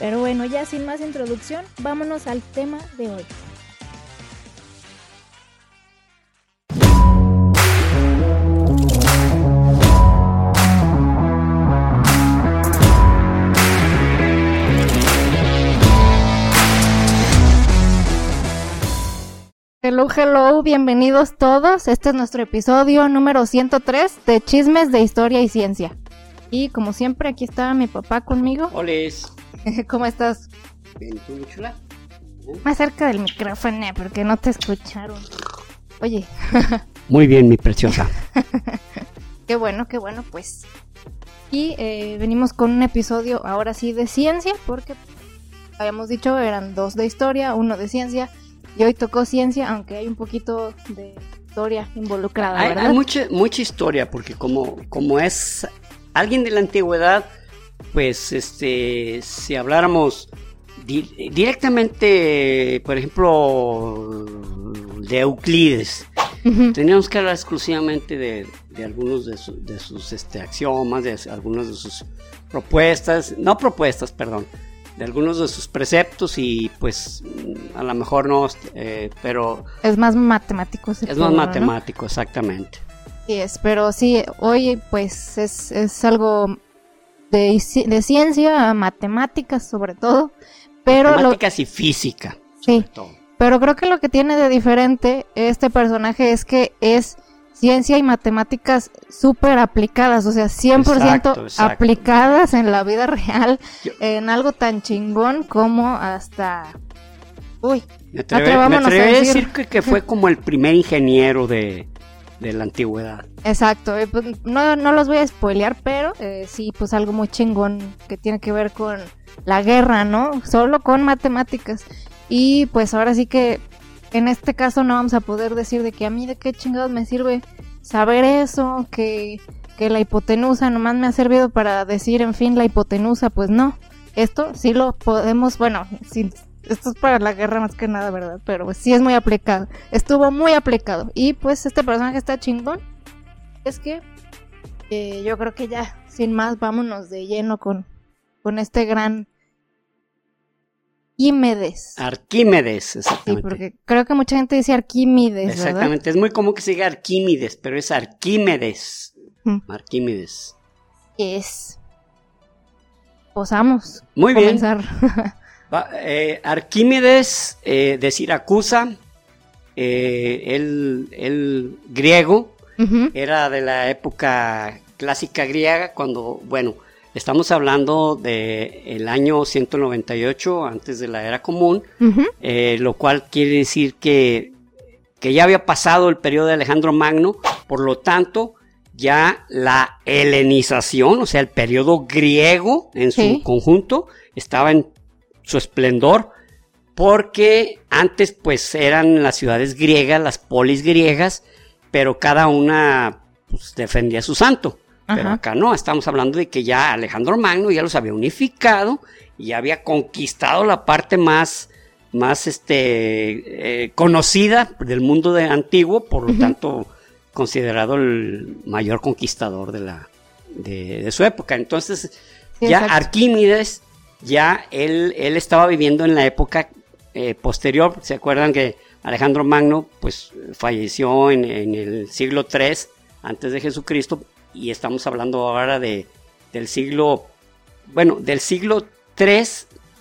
Pero bueno, ya sin más introducción, vámonos al tema de hoy. Hello, hello, bienvenidos todos. Este es nuestro episodio número 103 de Chismes de Historia y Ciencia. Y como siempre, aquí está mi papá conmigo. Hola. ¿Cómo estás? Bien, ¿tú, mi chula? Más cerca del micrófono, porque no te escucharon. Oye. Muy bien, mi preciosa. qué bueno, qué bueno, pues. Y eh, venimos con un episodio ahora sí de ciencia, porque habíamos dicho eran dos de historia, uno de ciencia, y hoy tocó ciencia, aunque hay un poquito de historia involucrada, hay, ¿verdad? Hay mucha, mucha historia, porque como, como es alguien de la antigüedad, pues este, si habláramos directamente, por ejemplo, de Euclides, teníamos que hablar exclusivamente de, algunos de, sus este, axiomas, de algunas de sus propuestas, no propuestas, perdón, de algunos de sus preceptos y pues a lo mejor no, eh, pero... Es más matemático. Es más matemático, exactamente. Sí, es, pero sí, hoy pues es, es algo de, ciencia, matemáticas sobre todo. Pero matemáticas y física. Sí. Pero creo que lo que tiene de diferente este personaje es que es ciencia y matemáticas súper aplicadas, o sea, 100% aplicadas en la vida real, en algo tan chingón como hasta... Uy, me atrevería a decir que, que fue como el primer ingeniero de, de la antigüedad. Exacto, pues, no, no, los voy a spoilear, pero eh, sí, pues algo muy chingón que tiene que ver con la guerra, ¿no? Solo con matemáticas. Y pues ahora sí que en este caso no vamos a poder decir de que a mí de qué chingados me sirve saber eso, que, que la hipotenusa nomás me ha servido para decir, en fin, la hipotenusa, pues no. Esto sí lo podemos, bueno, sin esto es para la guerra más que nada, ¿verdad? Pero pues, sí es muy aplicado. Estuvo muy aplicado. Y pues este personaje está chingón. Es que eh, yo creo que ya, sin más, vámonos de lleno con, con este gran Arquímedes. Arquímedes, exactamente. Sí, porque creo que mucha gente dice Arquímedes. Exactamente, es muy común que se diga Arquímedes, pero es Arquímedes. Arquímedes. Es. Posamos. Muy comenzar. Eh, Arquímedes eh, de Siracusa, eh, el, griego, era de la época clásica griega, cuando, bueno, estamos hablando del el año 198 antes de la era común, lo cual quiere decir que, que ya había pasado el periodo de Alejandro Magno, por lo tanto, ya la helenización, o sea, el periodo griego en su conjunto, estaba en su esplendor, porque antes pues eran las ciudades griegas, las polis griegas, pero cada una pues, defendía su santo. Pero acá no, estamos hablando de que ya Alejandro Magno ya los había unificado y ya había conquistado la parte más, más este, eh, conocida del mundo de antiguo, por lo tanto considerado el mayor conquistador de, la, de, su época. Entonces, ya Arquímedes ya él, él estaba viviendo en la época eh, posterior, ¿se acuerdan que Alejandro Magno pues falleció en, el siglo III antes de Jesucristo y estamos hablando ahora de, del siglo, bueno, del siglo III,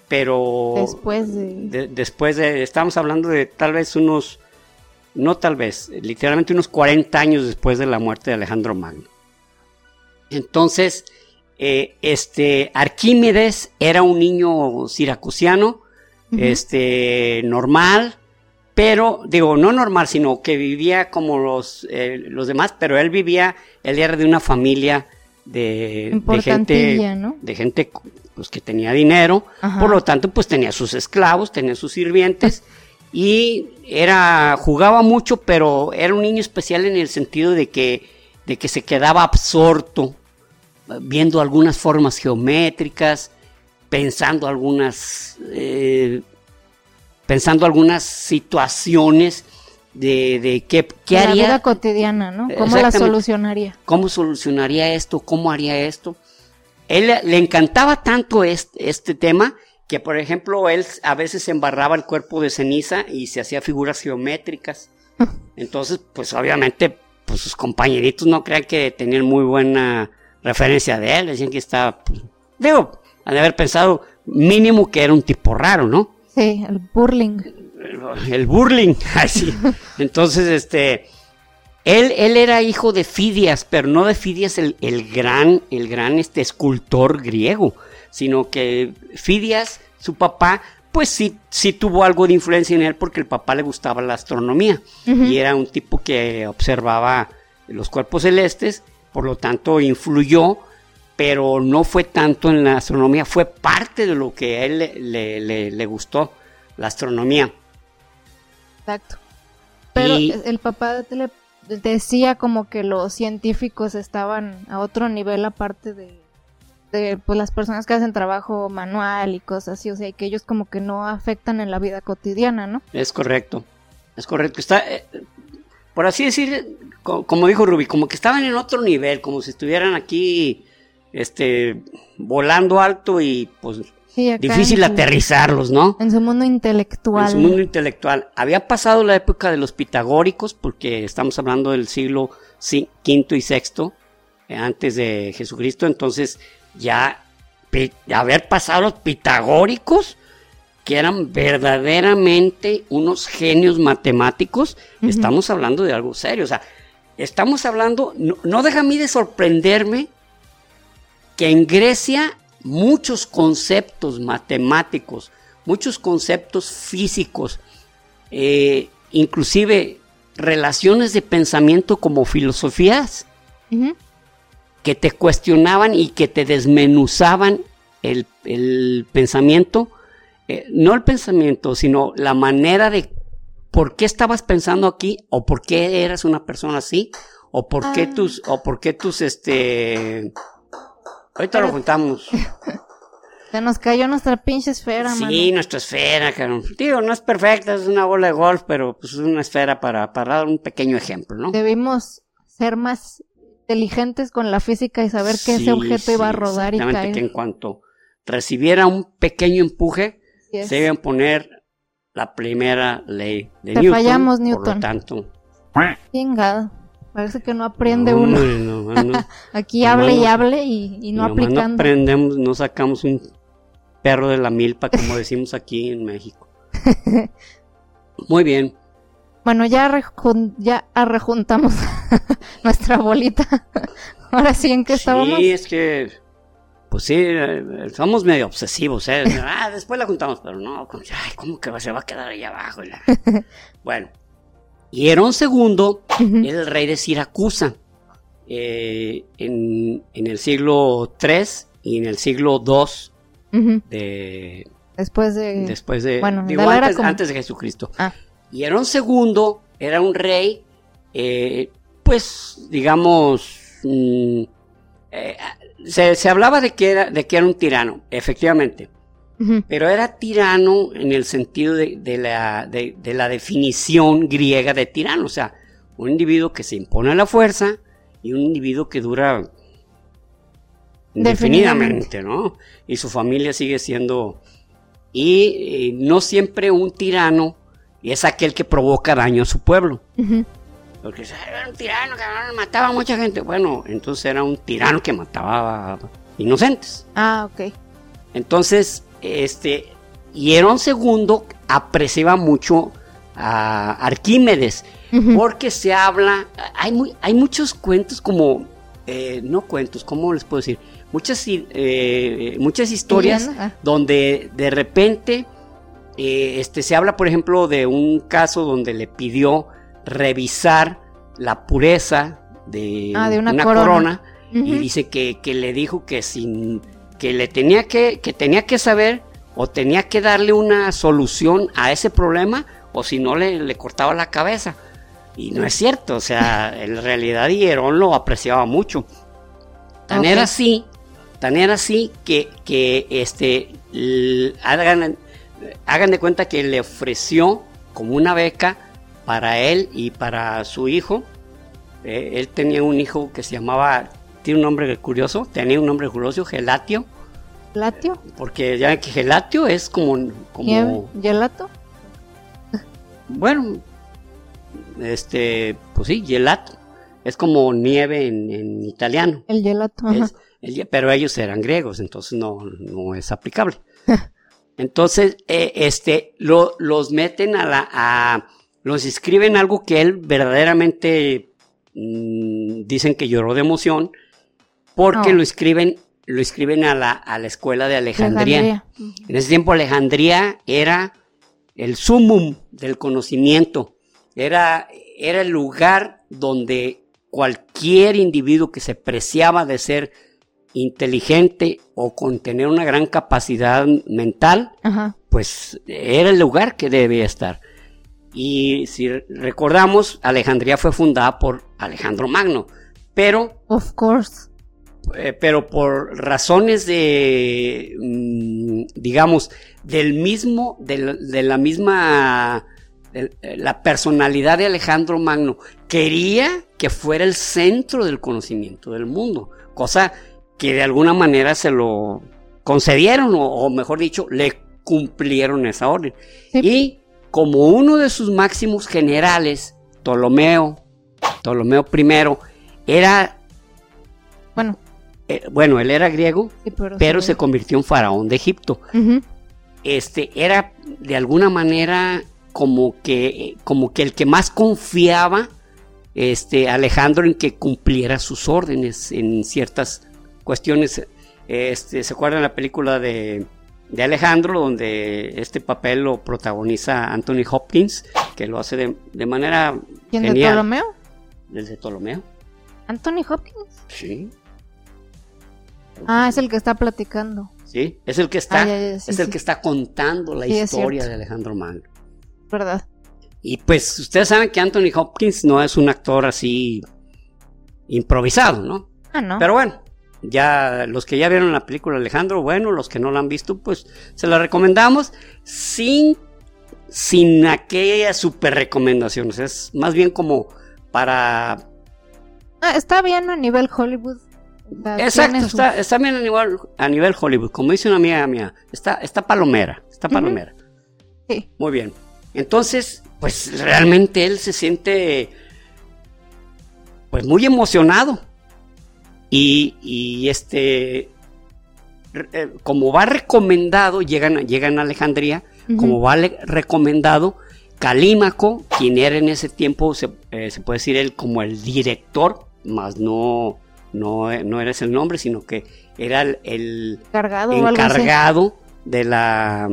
pero después de... después de, estamos hablando de tal vez unos, no tal vez, literalmente unos 40 años después de la muerte de Alejandro Magno. Entonces, eh, este, Arquímedes era un niño siracusiano, este, normal, pero, digo, no normal, sino que vivía como los, eh, los demás, pero él vivía, él era de una familia de, de gente, de gente pues que tenía dinero, por lo tanto pues tenía sus esclavos, tenía sus sirvientes y era jugaba mucho, pero era un niño especial en el sentido de que de que se quedaba absorto viendo algunas formas geométricas, pensando algunas eh, pensando algunas situaciones de, de qué, qué haría. La vida cotidiana, ¿no? ¿Cómo la solucionaría? ¿Cómo solucionaría esto? ¿Cómo haría esto? Él le encantaba tanto este, este tema que, por ejemplo, él a veces embarraba el cuerpo de ceniza y se hacía figuras geométricas. Entonces, pues obviamente, pues sus compañeritos no crean que tenían muy buena referencia de él, decían que estaba, pues, digo, han de haber pensado mínimo que era un tipo raro, ¿no? Sí, el burling. El, burling, así. Entonces, este, él, él era hijo de Fidias, pero no de Fidias el, el gran, el gran este, escultor griego, sino que Fidias, su papá, pues sí, sí tuvo algo de influencia en él porque el papá le gustaba la astronomía y era un tipo que observaba los cuerpos celestes, por lo tanto influyó pero no fue tanto en la astronomía, fue parte de lo que a él le, gustó, la astronomía. Exacto. Pero el papá le decía como que los científicos estaban a otro nivel aparte de, pues, las personas que hacen trabajo manual y cosas así, o sea, que ellos como que no afectan en la vida cotidiana, ¿no? Es correcto, es correcto. Está, eh, por así decir, como dijo Ruby, como que estaban en otro nivel, como si estuvieran aquí este, volando alto y pues difícil aterrizarlos, ¿no? En su mundo intelectual. En su mundo intelectual. Había pasado la época de los pitagóricos, porque estamos hablando del siglo V y VI, eh, antes de Jesucristo, entonces ya haber pasado los pitagóricos, que eran verdaderamente unos genios matemáticos, estamos hablando de algo serio, o sea, estamos hablando, no, no deja a mí de sorprenderme que en Grecia muchos conceptos matemáticos, muchos conceptos físicos, eh, inclusive relaciones de pensamiento como filosofías, que te cuestionaban y que te desmenuzaban el, pensamiento, eh, no el pensamiento, sino la manera de por qué estabas pensando aquí, o por qué eras una persona así, o por qué ah. tus, o por qué tus, este, Ahorita lo juntamos. Se nos cayó nuestra pinche esfera, Sí, nuestra esfera, cabrón. Digo, no es perfecta, es una bola de golf, pero pues es una esfera para, para dar un pequeño ejemplo, ¿no? Debimos ser más inteligentes con la física y saber que ese objeto iba a rodar y caer. que en cuanto recibiera un pequeño empuje, se a poner la primera ley de Te Newton. fallamos, Newton. Por lo tanto... Chingado. Parece que no aprende uno. Aquí hable y hable y, no aplicando. No aprendemos, no sacamos un perro de la milpa, como decimos aquí en México. Muy bien. Bueno, ya, ya rejuntamos nuestra bolita. Ahora sí, ¿en qué estábamos? Sí, es que, pues sí, eh, somos medio obsesivos, ¿eh? ah, después la juntamos, pero no, ay, ¿cómo que se va a quedar ahí abajo? bueno, y Herón II era el rey de Siracusa eh, en, el siglo III y en el siglo II de... Después de... Después de... Bueno, antes, de Jesucristo. Ah. Y Herón II era un rey, eh, pues, digamos... Mm, eh, se, se, hablaba de que, era, de que era un tirano, efectivamente. Pero era tirano en el sentido de, la, de, la, definición griega de tirano, o sea, un individuo que se impone a la fuerza y un individuo que dura indefinidamente, ¿no? Y su familia sigue siendo... Y, no siempre un tirano es aquel que provoca daño a su pueblo. Porque era un tirano que mataba a mucha gente. Bueno, entonces era un tirano que mataba a inocentes. Ah, ok. Entonces, este, y Herón II apreciaba mucho a Arquímedes, porque se habla, hay, muy, hay muchos cuentos como, eh, no cuentos, ¿cómo les puedo decir? Muchas, eh, muchas historias ah. donde de repente eh, este, se habla, por ejemplo, de un caso donde le pidió revisar la pureza de, ah, una, corona, y dice que, que, le dijo que sin que le tenía que, que tenía que saber o tenía que darle una solución a ese problema o si no le, le cortaba la cabeza. Y no es cierto, o sea, en realidad Hierón lo apreciaba mucho. Tan era así, tan era así que, que este, hagan, hagan de cuenta que le ofreció como una beca para él y para su hijo. Eh, él tenía un hijo que se llamaba, tiene un nombre curioso, tenía un nombre curioso, Gelatio. ¿Gelatio? Porque ya que Gelatio es como... como ¿Gelato? Bueno, este, pues sí, gelato. Es como nieve en, italiano. El gelato, pero ellos eran griegos, entonces no, no es aplicable. entonces, eh, este, lo, los meten a la, a, los escriben algo que él verdaderamente mm, dicen que lloró de emoción, porque lo escriben, lo escriben a la, a la escuela de Alejandría. En ese tiempo Alejandría era el sumum del conocimiento. Era, era el lugar donde cualquier individuo que se preciaba de ser inteligente o con tener una gran capacidad mental, pues era el lugar que debía estar. Y si recordamos, Alejandría fue fundada por Alejandro Magno, pero... Of course. Eh, pero por razones de, mm, digamos, del mismo, de la misma eh, la personalidad de Alejandro Magno quería que fuera el centro del conocimiento del mundo, cosa que de alguna manera se lo concedieron, o, mejor dicho, le cumplieron esa orden. Y como uno de sus máximos generales, Ptolomeo, Ptolomeo I, era... Bueno. Eh, bueno, él era griego, pero, se convirtió en faraón de Egipto. Este era de alguna manera como que, como que el que más confiaba este, Alejandro en que cumpliera sus órdenes en ciertas cuestiones. Este, ¿Se acuerdan la película de, de Alejandro, donde este papel lo protagoniza Anthony Hopkins, que lo hace de, de manera ¿Quién de Ptolomeo? ¿El de Ptolomeo? ¿Anthony Hopkins? Sí. Ah, es el que está platicando. Sí, es el que está, ah, es el que está contando la historia de Alejandro Magno. ¿verdad? Y pues ustedes saben que Anthony Hopkins no es un actor así improvisado, ¿no? Ah, no. Pero bueno, ya los que ya vieron la película Alejandro, bueno, los que no la han visto, pues se la recomendamos sin, sin aquellas super recomendaciones. Es más bien como para... Ah, está bien a nivel Hollywood. Exacto, está, bien a nivel, a nivel Hollywood. Como dice una amiga mía, está, está palomera, está palomera. Sí. Muy bien. Entonces, pues realmente él se siente pues muy emocionado. Y, este, eh, como va recomendado, llegan, llegan a Alejandría, como va recomendado, Calímaco, quien era en ese tiempo, se, eh, se, puede decir él como el director, más no, no, no era ese el nombre, sino que era el, encargado de la...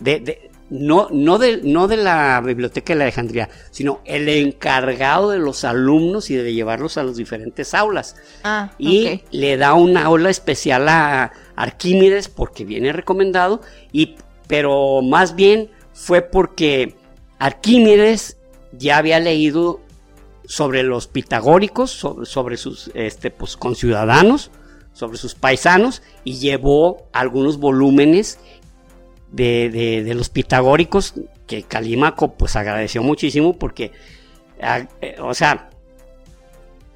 De, no, no, de, no de la biblioteca de la Alejandría, sino el encargado de los alumnos y de llevarlos a las diferentes aulas. Ah, y le da una aula especial a Arquímedes porque viene recomendado, y, pero más bien fue porque Arquímedes ya había leído sobre los pitagóricos, sobre, sus este, pues, conciudadanos, sobre sus paisanos, y llevó algunos volúmenes de, los pitagóricos, que Calímaco pues agradeció muchísimo porque, eh, o sea,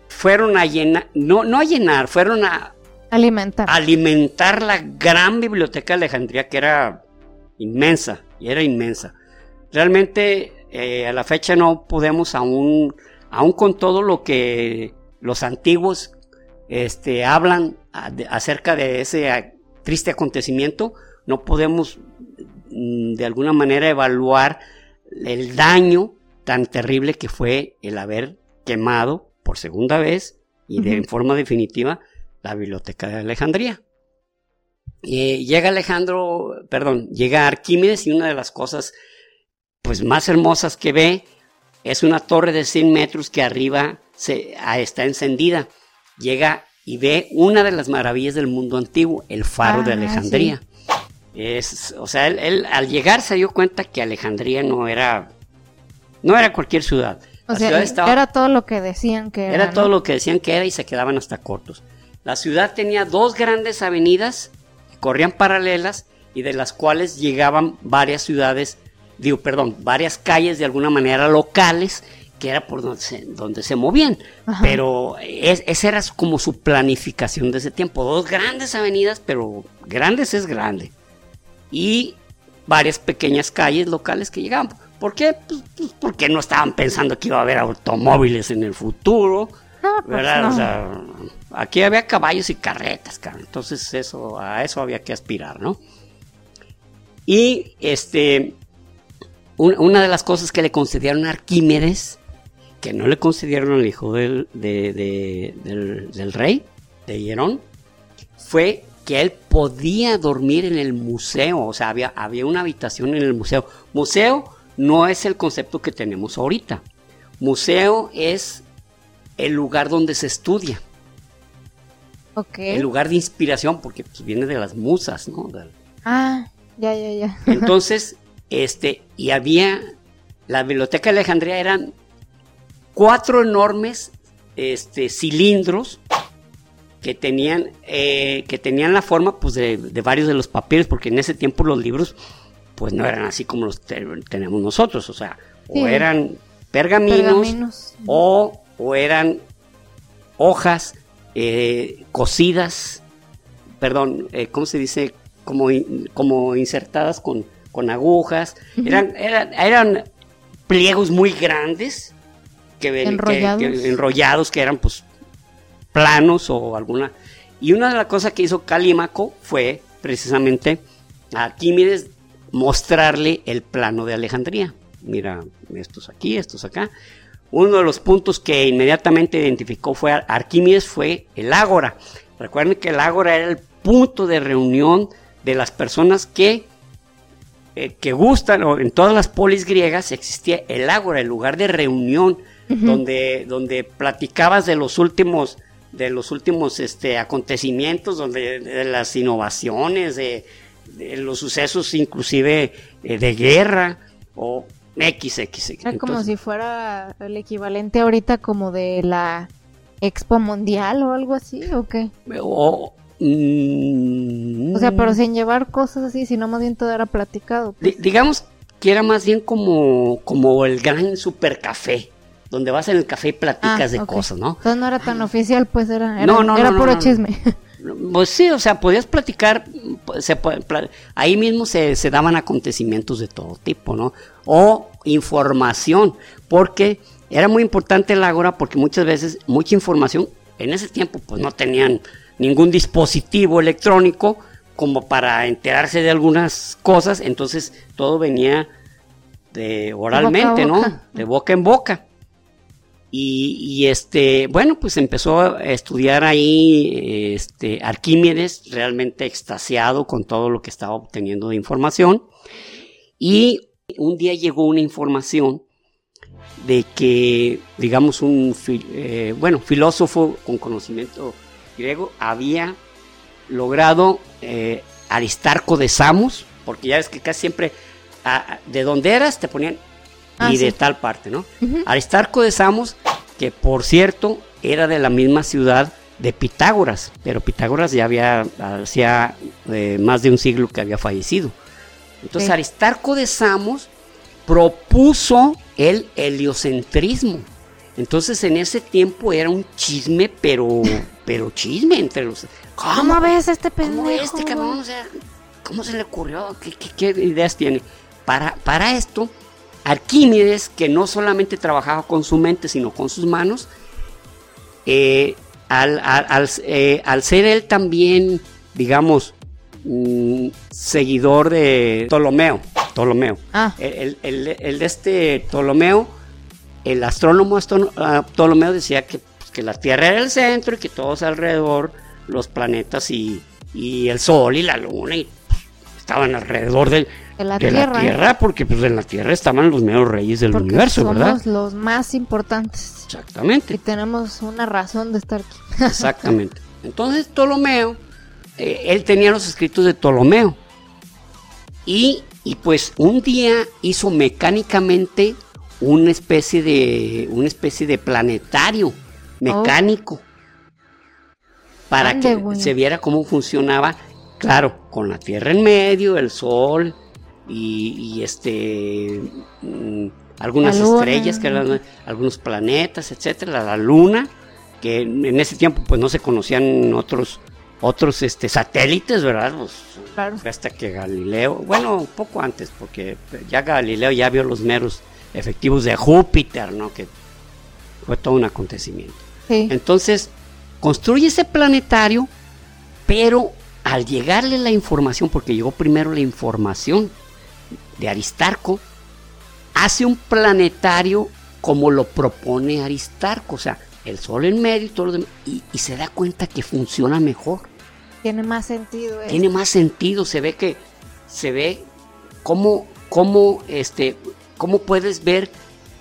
fueron a llenar, no, no a llenar, fueron a alimentar. alimentar la gran biblioteca de Alejandría que era inmensa, y era inmensa. Realmente eh, a la fecha no podemos aún, aún con todo lo que los antiguos este, hablan acerca de ese triste acontecimiento, no podemos de alguna manera evaluar el daño tan terrible que fue el haber quemado por segunda vez y de forma definitiva la biblioteca de Alejandría. Eh, llega Alejandro, perdón, llega Arquímedes y una de las cosas pues más hermosas que ve es una torre de 100 metros que arriba se, ah, está encendida. Llega y ve una de las maravillas del mundo antiguo, el faro de Ah, Alejandría. Es, o sea, él, él al llegar se dio cuenta que Alejandría no era, no era cualquier ciudad. O La sea, ciudad estaba- era todo lo que decían que era. era ¿no? todo lo que decían que era y se quedaban hasta cortos. La ciudad tenía dos grandes avenidas que corrían paralelas y de las cuales llegaban varias ciudades, digo, perdón, varias calles de alguna manera locales que era por donde se, donde se movían. Ajá. Pero es- esa era como su planificación de ese tiempo. Dos grandes avenidas, pero grandes es grande. Y varias pequeñas calles locales que llegaban. ¿Por qué? Pues, pues porque no estaban pensando que iba a haber automóviles en el futuro. Pues ¿verdad? no. O sea, aquí había caballos y carretas, cabrón. Entonces eso, a eso había que aspirar, ¿no? Y este, un- una de las cosas que le concedieron a Arquímedes, que no le concedieron al hijo del, de- de- del, del rey, de Hierón, fue que él podía dormir en el museo, o sea, había, había una habitación en el museo. Museo no es el concepto que tenemos ahorita. Museo es el lugar donde se estudia, Ok. el lugar de inspiración, porque pues, viene de las musas, ¿no? Ah, ya, ya, ya. Entonces, este, y había, la biblioteca de Alejandría eran cuatro enormes este, cilindros que tenían, eh, que tenían la forma pues, de, de varios de los papeles, porque en ese tiempo los libros pues no eran así como los te- tenemos nosotros, o sea, Sí. o eran pergaminos, Pergaminos. o, o eran hojas eh, cosidas, perdón, eh, ¿cómo se dice? Como, in- como insertadas con, con agujas. eran, eran, eran pliegos muy grandes que- Enrollados. que- enrollados, que eran pues planos o alguna. Y una de las cosas que hizo Calímaco fue precisamente a Arquímedes mostrarle el plano de Alejandría. Mira, estos aquí, estos acá. Uno de los puntos que inmediatamente identificó fue Ar- Arquímedes fue el ágora. Recuerden que el ágora era el punto de reunión de las personas que, eh, que gustan, o en todas las polis griegas existía el ágora, el lugar de reunión, donde, donde platicabas de los últimos, de los últimos este, acontecimientos, donde de las innovaciones, de, de los sucesos inclusive eh, de guerra, o XX. Era como Entonces, si fuera el equivalente ahorita como de la Expo Mundial o algo así, ¿o qué? o, mm, O sea, pero sin llevar cosas así, sino más bien todo era platicado. Di- digamos que era más bien como, como el gran supercafé, donde vas en el café y platicas Ah, de cosas, ¿no? Entonces no era tan oficial, pues era, era, No, no, era no, puro chisme. Pues sí, o sea, podías platicar, pues, se ahí mismo se, se daban acontecimientos de todo tipo, ¿no? O información, porque era muy importante el ágora porque muchas veces mucha información, en ese tiempo pues no tenían ningún dispositivo electrónico como para enterarse de algunas cosas, entonces todo venía de oralmente, ¿no? boca. De boca en boca. Y, este, bueno, pues empezó a estudiar ahí este, Arquímedes, realmente extasiado con todo lo que estaba obteniendo de información. Y un día llegó una información de que, digamos, un eh, bueno, filósofo con conocimiento griego había logrado eh, Aristarco de Samos, porque ya ves que casi siempre ah, de donde eras te ponían Ah, y de sí. tal parte, ¿no? Aristarco de Samos, que por cierto era de la misma ciudad de Pitágoras, pero Pitágoras ya había hacía eh, más de un siglo que había fallecido. Entonces Sí. Aristarco de Samos propuso el heliocentrismo. Entonces en ese tiempo era un chisme, pero pero chisme entre los ¿Cómo ves este ¿Cómo pendejo? este cabrón? O sea, ¿cómo se le ocurrió? ¿Qué, qué- qué ideas tiene? Para, para esto, Arquímedes, que no solamente trabajaba con su mente, sino con sus manos, eh, al, al- al- eh, al ser él también, digamos, mm, seguidor de Ptolomeo, Ptolomeo, Ah. el, el- el- de este Ptolomeo, el astrónomo ah, Ptolomeo decía que, pues, que la Tierra era el centro y que todos alrededor, los planetas y, y el Sol y la Luna, y, pues, estaban alrededor de, De la de Tierra. Tierra, porque pues en la Tierra estaban los meros reyes del Porque universo, somos ¿verdad? los más importantes. Y Exactamente, tenemos una razón de estar aquí. exactamente. Entonces Ptolomeo, eh, él tenía los escritos de Ptolomeo. Y, y, pues un día hizo mecánicamente una especie de, una especie de planetario mecánico. Para que se viera cómo funcionaba, claro, con la Tierra en medio, el Sol y, este mm, algunas estrellas, que eran, algunos planetas, etcétera, la Luna, que en ese tiempo pues no se conocían otros otros este satélites, ¿verdad? Pues, hasta que Galileo, bueno, un poco antes, porque ya Galileo ya vio los meros efectivos de Júpiter, ¿no? Que fue todo un acontecimiento. Entonces, construye ese planetario, pero al llegarle la información, porque llegó primero la información de Aristarco, hace un planetario como lo propone Aristarco, o sea, el sol en medio y todo lo demás, y, se da cuenta que funciona mejor. Tiene más sentido. Tiene más sentido, se ve que, se ve cómo, cómo, este, cómo puedes ver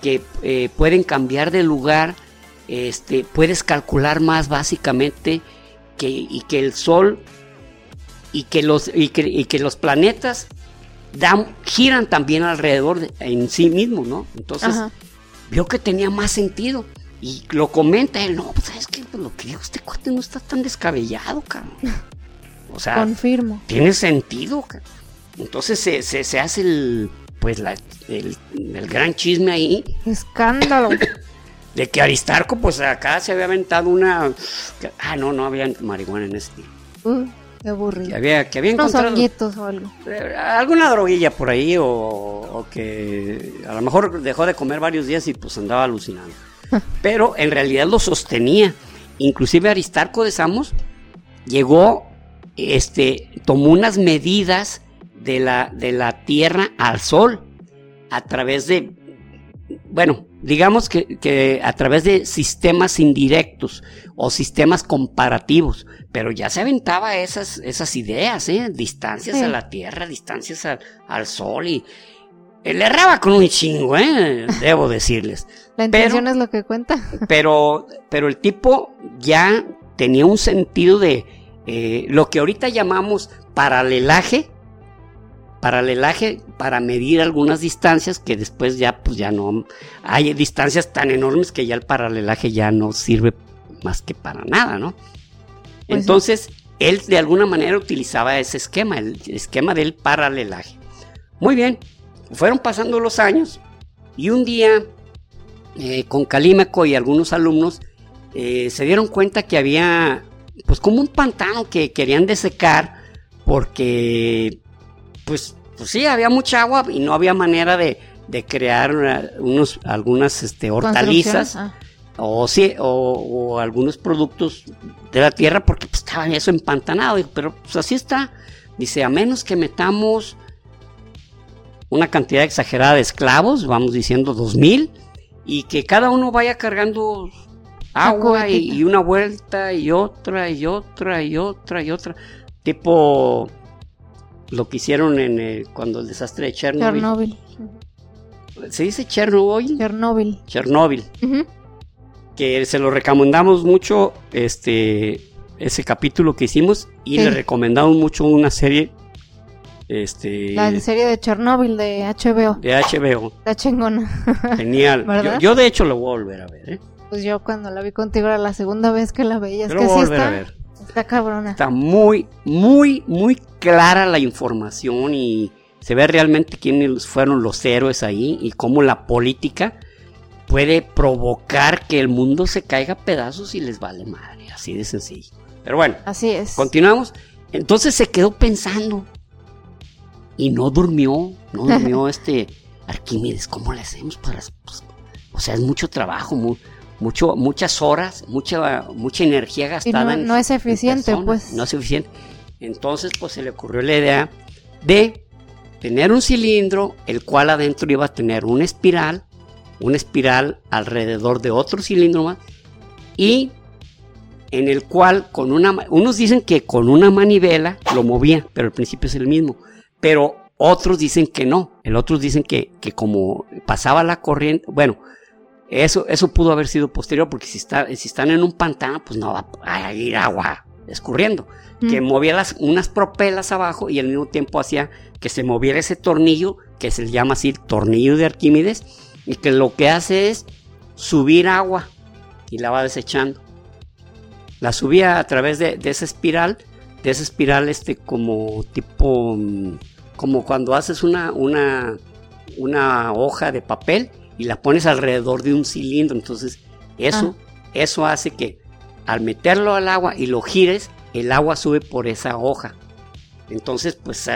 que eh, pueden cambiar de lugar este, puedes calcular más básicamente que, y que el Sol y que los, y que, los planetas dan, giran también alrededor en sí mismos, ¿no? Entonces vio que tenía más sentido y lo comenta él, no, pues sabes que pues, lo que dijo este cuate no está tan descabellado, cabrón. O sea, confirmo. Tiene sentido, Entonces se, se, hace el, pues la, el, el gran chisme ahí. Escándalo. de que Aristarco, pues acá se había aventado una. Ah, no, no había marihuana en ese tiempo. Uh, qué aburrido. Que había, que había encontrado. o algo. Alguna droguilla por ahí, o, que a lo mejor dejó de comer varios días y pues andaba alucinando. Pero en realidad lo sostenía. Inclusive Aristarco de Samos llegó, este, tomó unas medidas de la, de la Tierra al Sol a través de bueno, digamos que, a través de sistemas indirectos o sistemas comparativos, pero ya se aventaba esas, esas ideas, ¿eh? distancias a la Tierra, distancias al Sol y él erraba con un chingo, ¿eh? debo decirles. La intención es lo que cuenta. Pero, pero el tipo ya tenía un sentido de eh, lo que ahorita llamamos paralelaje, paralelaje para medir algunas distancias que después ya pues ya no hay distancias tan enormes que ya el paralelaje ya no sirve más que para nada, ¿no? Pues Entonces, él de alguna manera utilizaba ese esquema, el esquema del paralelaje. Muy bien, fueron pasando los años y un día eh, con Calímaco y algunos alumnos eh, se dieron cuenta que había pues como un pantano que querían desecar porque pues, pues sí, había mucha agua y no había manera de, crear unos, algunas este, hortalizas. Ah. O, sí, o, algunos productos de la tierra porque pues, estaba eso empantanado. Pero pues así está. Dice, a menos que metamos una cantidad exagerada de esclavos, vamos diciendo dos mil, y que cada uno vaya cargando agua y, y, una vuelta y otra y otra y otra y otra. Tipo lo que hicieron en eh, cuando el desastre de Chernobyl. Chernobyl. ¿Se dice Chernobyl? Chernobyl. Chernobyl. Que se lo recomendamos mucho, este, ese capítulo que hicimos y le recomendamos mucho una serie. Este, la serie de Chernobyl de HBO. De HBO. Está chingona. Genial. Yo, de hecho lo voy a volver a ver. ¿eh? Pues yo cuando la vi contigo era la segunda vez que la veía. Es que sí está, a ver. Está cabrona. Está muy, muy, muy clara la información y se ve realmente quiénes fueron los héroes ahí y cómo la política puede provocar que el mundo se caiga a pedazos y les vale madre, así de sencillo. Pero bueno, así es. Continuamos. Entonces se quedó pensando y no durmió, no durmió este Arquímedes. ¿Cómo le hacemos para.? Pues, o sea, es mucho trabajo, muy, mucho, muchas horas, mucha, mucha energía gastada. no, es eficiente, pues. No es eficiente. Entonces, pues se le ocurrió la idea de tener un cilindro, el cual adentro iba a tener una espiral, una espiral alrededor de otro cilindro más, y en el cual con una, unos dicen que con una manivela lo movía, pero el principio es el mismo, pero otros dicen que no, el otros dicen que, que como pasaba la corriente, bueno, eso, eso pudo haber sido posterior, porque si, está, si están en un pantano, pues no va a ir agua escurriendo, que movía las, unas propelas abajo y al mismo tiempo hacía que se moviera ese tornillo, que se llama así tornillo de Arquímedes, y que lo que hace es subir agua y la va desechando. La subía a través de, esa espiral, de esa espiral este como tipo, mm, como cuando haces una, una, una hoja de papel y la pones alrededor de un cilindro, entonces eso, ah. eso hace que al meterlo al agua y lo gires, el agua sube por esa hoja. Entonces, pues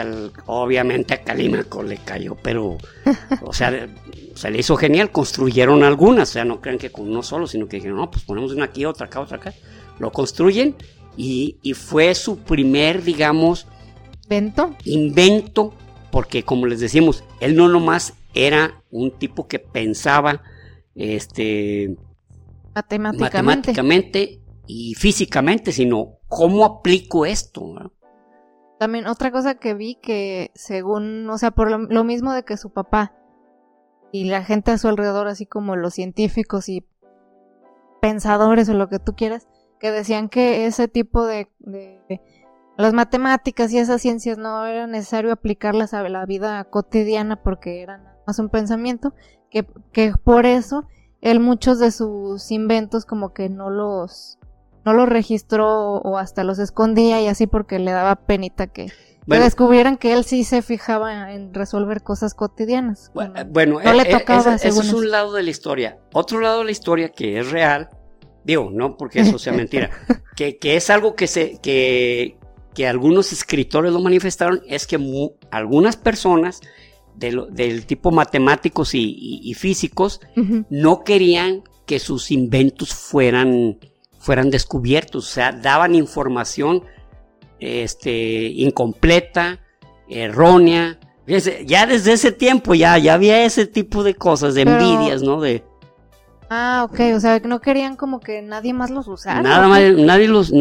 obviamente a Calímaco le cayó, pero, o sea, se le hizo genial, construyeron algunas, o sea, no crean que con uno solo, sino que dijeron, no, pues ponemos una aquí, otra acá, otra acá. Lo construyen y, fue su primer, digamos, ¿Invento? invento, porque como les decimos, él no nomás era un tipo que pensaba, este, matemáticamente, matemáticamente y físicamente, sino cómo aplico esto. También otra cosa que vi que según, o sea, por lo, mismo de que su papá y la gente a su alrededor, así como los científicos y pensadores o lo que tú quieras, que decían que ese tipo de, de, las matemáticas y esas ciencias no era necesario aplicarlas a la vida cotidiana porque eran más un pensamiento, que, que por eso él muchos de sus inventos como que no los no los registró o hasta los escondía y así porque le daba penita que, descubrieran que él sí se fijaba en resolver cosas cotidianas. Bueno, no le eh, eh, es un lado de la historia. Otro lado de la historia que es real, digo, no porque eso sea mentira, que, que, es algo que se que, que algunos escritores lo manifestaron, es que algunas personas del tipo matemáticos y, físicos no querían que sus inventos fueran fueran descubiertos, o sea, daban información este, incompleta, errónea. Ya desde ese tiempo ya, ya había ese tipo de cosas, de envidias, ¿no? De, Ah, ok, o sea, no querían como que nadie más los usara. Nada más, nadie los,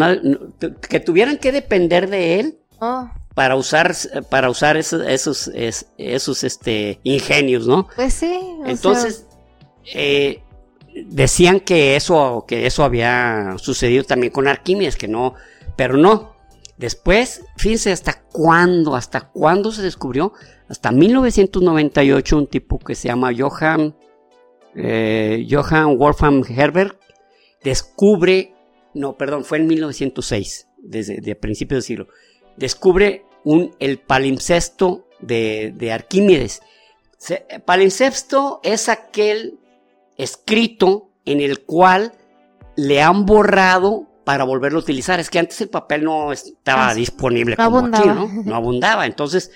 que tuvieran que depender de él oh. Para usar, para usar esos, esos, esos, este, ingenios, ¿no? Pues sí. Entonces, eh, decían que eso, que eso había sucedido también con Arquímedes, que no, pero no. Después, fíjense hasta cuándo, hasta cuándo se descubrió, hasta 1998 un tipo que se llama Johann, eh, Johann Wolfgang Herbert descubre, no, perdón, fue en 1906, desde de principios del siglo, descubre un, el palimpsesto de, de Arquímedes. palimpsesto es aquel escrito en el cual le han borrado para volverlo a utilizar. Es que antes el papel no estaba ah, disponible como aquí, ¿no? No abundaba. Entonces,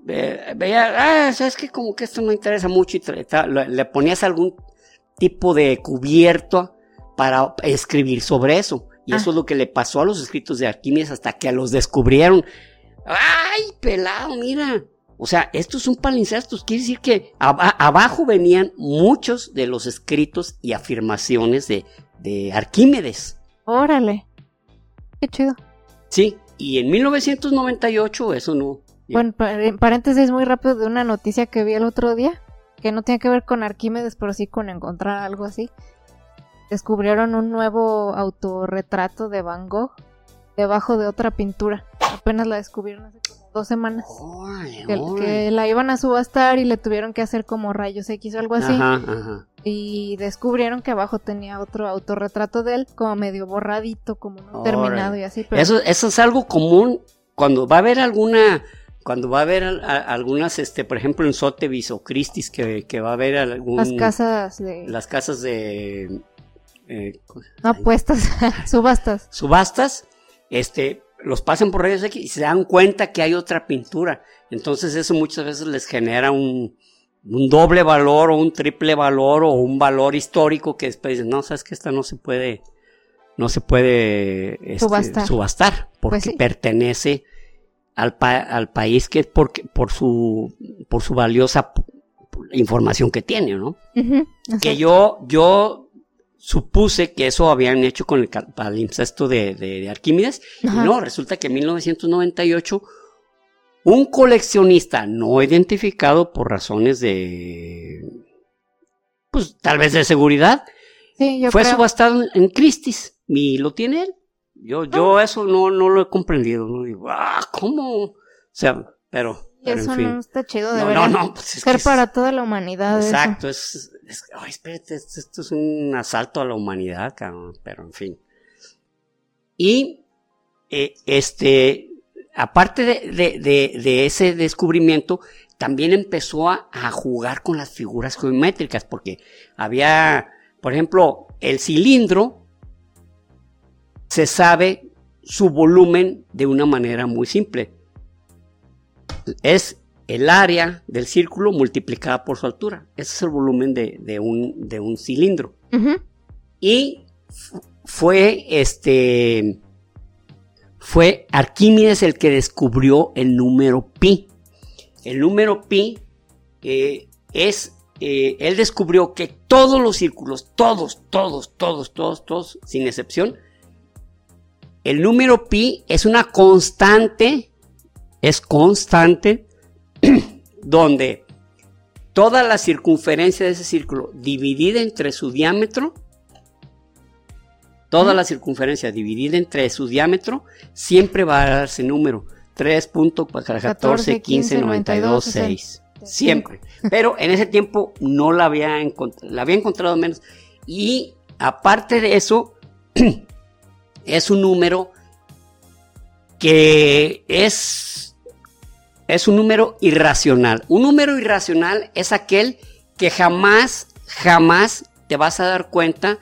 veía, ah, sabes que como que esto no interesa mucho y le ponías algún tipo de cubierto para escribir sobre eso. Y eso ah. es lo que le pasó a los escritos de Arquímedes hasta que los descubrieron. ¡Ay, pelado, mira! O sea, estos son palimpsestos, quiere decir que abajo venían muchos de los escritos y afirmaciones de, de Arquímedes. Órale, qué chido. Sí, y en 1998 eso no. Bueno, paréntesis muy rápido de una noticia que vi el otro día, que no tiene que ver con Arquímedes, pero sí con encontrar algo así. Descubrieron un nuevo autorretrato de Van Gogh debajo de otra pintura. Apenas la descubrieron hace dos semanas. que, la iban a subastar y le tuvieron que hacer como rayos X o algo así. Y descubrieron que abajo tenía otro autorretrato de él, como medio borradito, como no terminado y así. Eso, eso es algo común cuando va a haber alguna cuando va a haber algunas, este, por ejemplo, en Sotheby's o Christie's, que, que va a haber algún, las casas de las casas de eh, no apuestas, subastas, subastas, este, los pasan por rayos X y se dan cuenta que hay otra pintura. Entonces eso muchas veces les genera un, doble valor o un triple valor o un valor histórico que después dicen, no, sabes que esta no se puede, no se puede este, subastar. porque pues pertenece al, al, país que es por, por, su, por su valiosa información que tiene, ¿no? que yo, yo supuse que eso habían hecho con el palimpsesto de, de, Arquímedes. Y no, resulta que en 1998 un coleccionista no identificado por razones de, pues tal vez de seguridad, fue subastado en Christie's y lo tiene él. Yo, yo ah. eso no, no lo he comprendido. No digo, ah, ¿cómo? O sea, pero. eso no está chido de no, no, pues ser para toda la humanidad. Exacto, es, ay, espérate, esto, es un asalto a la humanidad, pero en fin. Y, eh, este, aparte de, ese descubrimiento, también empezó a, jugar con las figuras geométricas, porque había, por ejemplo, el cilindro, se sabe su volumen de una manera muy simple. Es el área del círculo multiplicada por su altura. Ese es el volumen de, un, de un, cilindro. Y fue este. Fue Arquímedes el que descubrió el número pi. El número pi eh, es. Eh, él descubrió que todos los círculos, todos, todos, todos, todos, todos, sin excepción, el número pi es una constante, es constante, donde toda la circunferencia de ese círculo dividida entre su diámetro, toda la circunferencia dividida entre su diámetro, siempre va a darse número 3.14, 15, 92, 6. Siempre. Pero en ese tiempo no la había, la había encontrado menos. Y aparte de eso, es un número que es, es un número irracional. Un número irracional es aquel que jamás, jamás te vas a dar cuenta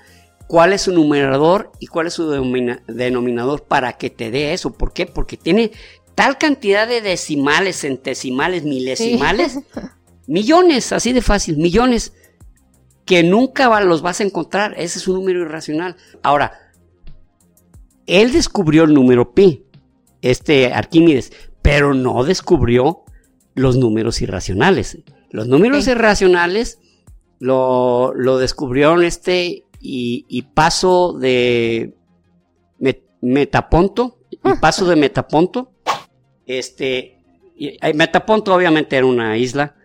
cuál es su numerador y cuál es su denominador para que te dé eso. ¿Por qué? Porque tiene tal cantidad de decimales, centesimales, milesimales, millones, así de fácil, millones, que nunca los vas a encontrar. Ese es un número irracional. Ahora, él descubrió el número pi, este Arquímedes, pero no descubrió los números irracionales. Los números irracionales lo, lo descubrieron este y, paso de Metaponto, y ah. paso de Metaponto, este, Metaponto obviamente era una isla,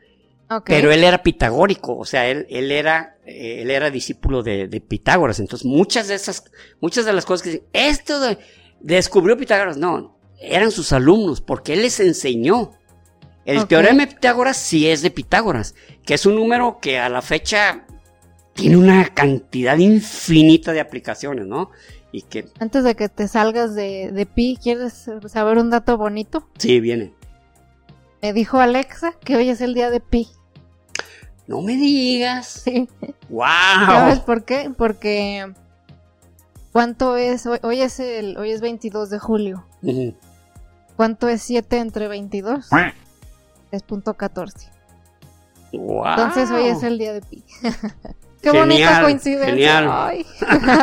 pero él era pitagórico, o sea, él, él era, eh, él era discípulo de, Pitágoras. Entonces, muchas de esas, muchas de las cosas que dicen, esto descubrió Pitágoras, no, eran sus alumnos, porque él les enseñó. El teorema de Pitágoras sí es de Pitágoras, que es un número que a la fecha tiene una cantidad infinita de aplicaciones, ¿no? Y que... Antes de que te salgas de, de pi, ¿quieres saber un dato bonito? Sí, viene. Me dijo Alexa que hoy es el día de pi. No me digas. Sí. ¡Wow! ¿Sabes por qué? Porque. ¿Cuánto es? Hoy, es el. Hoy es 22 de julio. ¿Cuánto es 7 entre 22? es punto 14. Wow. Entonces hoy es el día de pi. qué bonita coincidencia. Genial.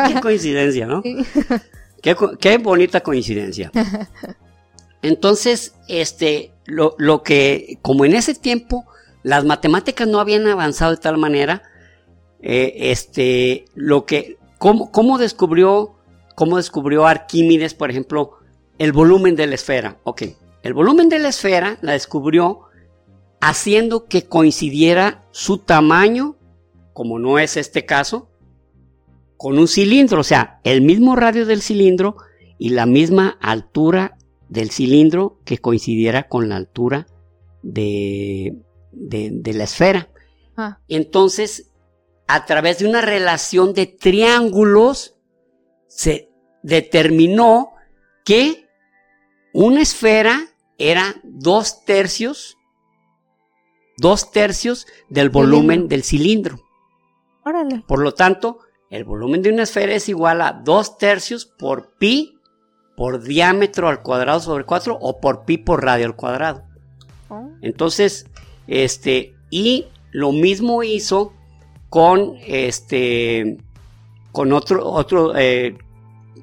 qué coincidencia, ¿no? Qué, qué bonita coincidencia. Entonces, este, lo, lo, que, como en ese tiempo las matemáticas no habían avanzado de tal manera, eh, este, lo que, ¿cómo, cómo, descubrió, cómo descubrió Arquímedes, por ejemplo, el volumen de la esfera? Ok, el volumen de la esfera la descubrió haciendo que coincidiera su tamaño, como no es este caso, con un cilindro, o sea, el mismo radio del cilindro y la misma altura del cilindro que coincidiera con la altura de, de, la esfera. Ah. Entonces, a través de una relación de triángulos, se determinó que una esfera era dos tercios, dos tercios del volumen del cilindro. Por lo tanto, el volumen de una esfera es igual a dos tercios por pi por diámetro al cuadrado sobre 4 o por pi por radio al cuadrado. Oh. Entonces, este, y lo mismo hizo con este, con otro, otro, eh,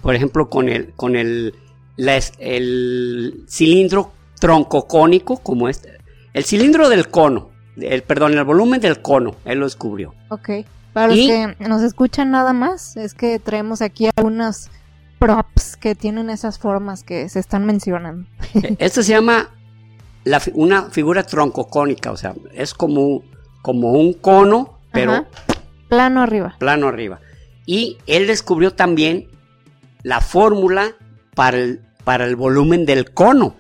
por ejemplo, con el, con el, el cilindro troncocónico, como este, el cilindro del cono, el, perdón, el volumen del cono, él lo descubrió. Ok. Para los que nos escuchan nada más, es que traemos aquí algunas props que tienen esas formas que se están mencionando. E, esto se llama una figura troncocónica, o sea, es como, como un cono, pero... Plano arriba. Plano arriba. Y él descubrió también la fórmula para el, para el volumen del cono.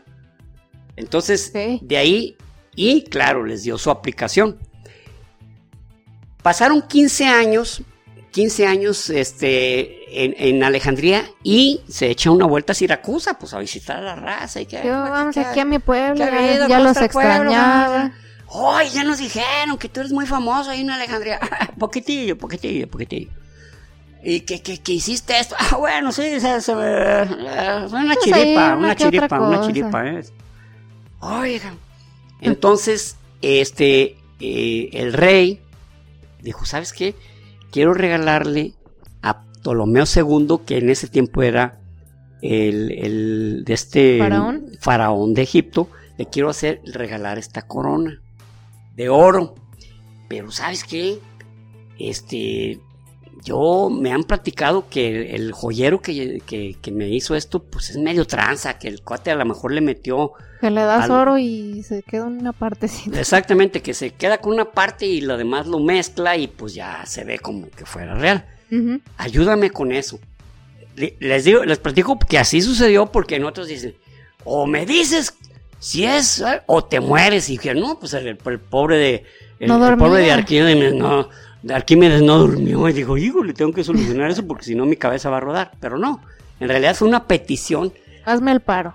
Entonces, de ahí, y claro, les dio su aplicación. Pasaron 15 años, 15 años este, en, Alejandría y se echa una vuelta a Siracusa, pues a visitar a la raza. Y que, Yo, vamos aquí a mi pueblo, ya los extrañaba. Ay, ya nos dijeron que tú eres muy famoso ahí en Alejandría. poquitillo, poquitillo, poquitillo. ¿Y que, que, hiciste esto? Ah, bueno, sí, una chiripa, una, chiripa, una chiripa. ¿eh? Oiga. Entonces, este, eh, el rey dijo, ¿sabes qué? Quiero regalarle a Ptolomeo II, que en ese tiempo era el, el de este ¿Faraón? faraón de Egipto, le quiero hacer regalar esta corona de oro. Pero ¿sabes qué? Este, yo me han platicado que el, joyero que, me hizo esto, pues es medio tranza, que el cuate a lo mejor le metió. Que le das oro y se queda una partecita. Exactamente, que se queda con una parte y lo demás lo mezcla y pues ya se ve como que fuera real. Ayúdame con eso. Les digo, les platico que así sucedió porque en otros dicen, o me dices si es, ¿eh? o te mueres. Y dije, no, pues el, pobre de. El, pobre de Arquímedes no, Arquímedes no durmió. Y digo, hijo, le tengo que solucionar eso porque si no mi cabeza va a rodar. Pero no, en realidad fue una petición. Hazme el paro.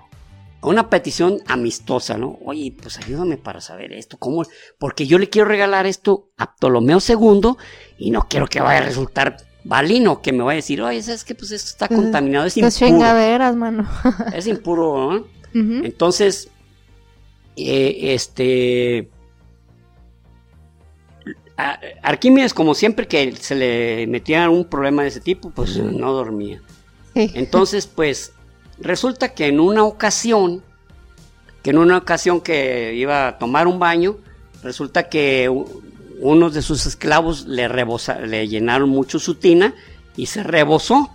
Una petición amistosa, ¿no? Oye, pues ayúdame para saber esto, ¿cómo? Porque yo le quiero regalar esto a Ptolomeo II y no quiero que vaya a resultar balino, que me vaya a decir, oye, ¿sabes qué? Pues esto está contaminado, es impuro. chingaderas, mano. es impuro, ¿no? Entonces, eh, este. Arquímedes, como siempre que se le metía un problema de ese tipo, pues no dormía. Entonces, pues, resulta que en una ocasión, que en una ocasión que iba a tomar un baño, resulta que unos de sus esclavos le, le llenaron mucho su tina y se rebosó.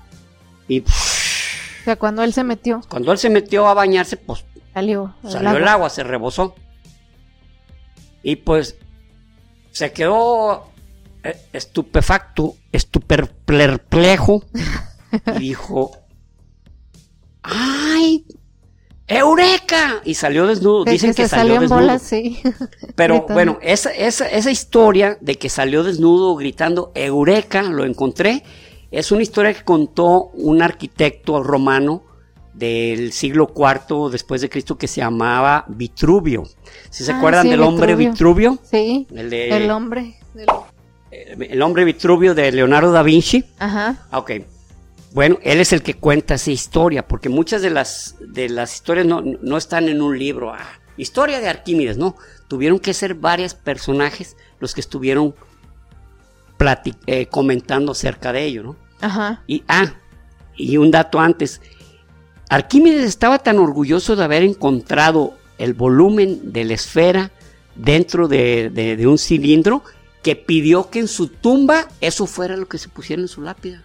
Y. O sea, cuando él se metió. Cuando él se metió a bañarse, pues Salió. Salió el agua. se rebosó. Y pues se quedó eh, estupefacto, estuperplejo. y dijo, ¡ay! ¡Eureka! Y salió desnudo. Dicen que, salió, desnudo. sí. Pero bueno, esa, esa, esa historia de que salió desnudo gritando ¡Eureka! Lo encontré. Es una historia que contó un arquitecto romano del siglo IV después de Cristo que se llamaba Vitruvio. ¿Si se ah, acuerdan del hombre Vitruvio? Sí. El, hombre. El, hombre Vitruvio de Leonardo da Vinci. Ajá. Ok. Bueno, él es el que cuenta esa historia, porque muchas de las, de las historias no, están en un libro. Ah, historia de Arquímedes, no. Tuvieron que ser varios personajes los que estuvieron eh, comentando acerca de ello, ¿no? Ajá. Y, ah, y un dato antes Arquímedes estaba tan orgulloso de haber encontrado el volumen de la esfera dentro de, un cilindro que pidió que en su tumba eso fuera lo que se pusiera en su lápida.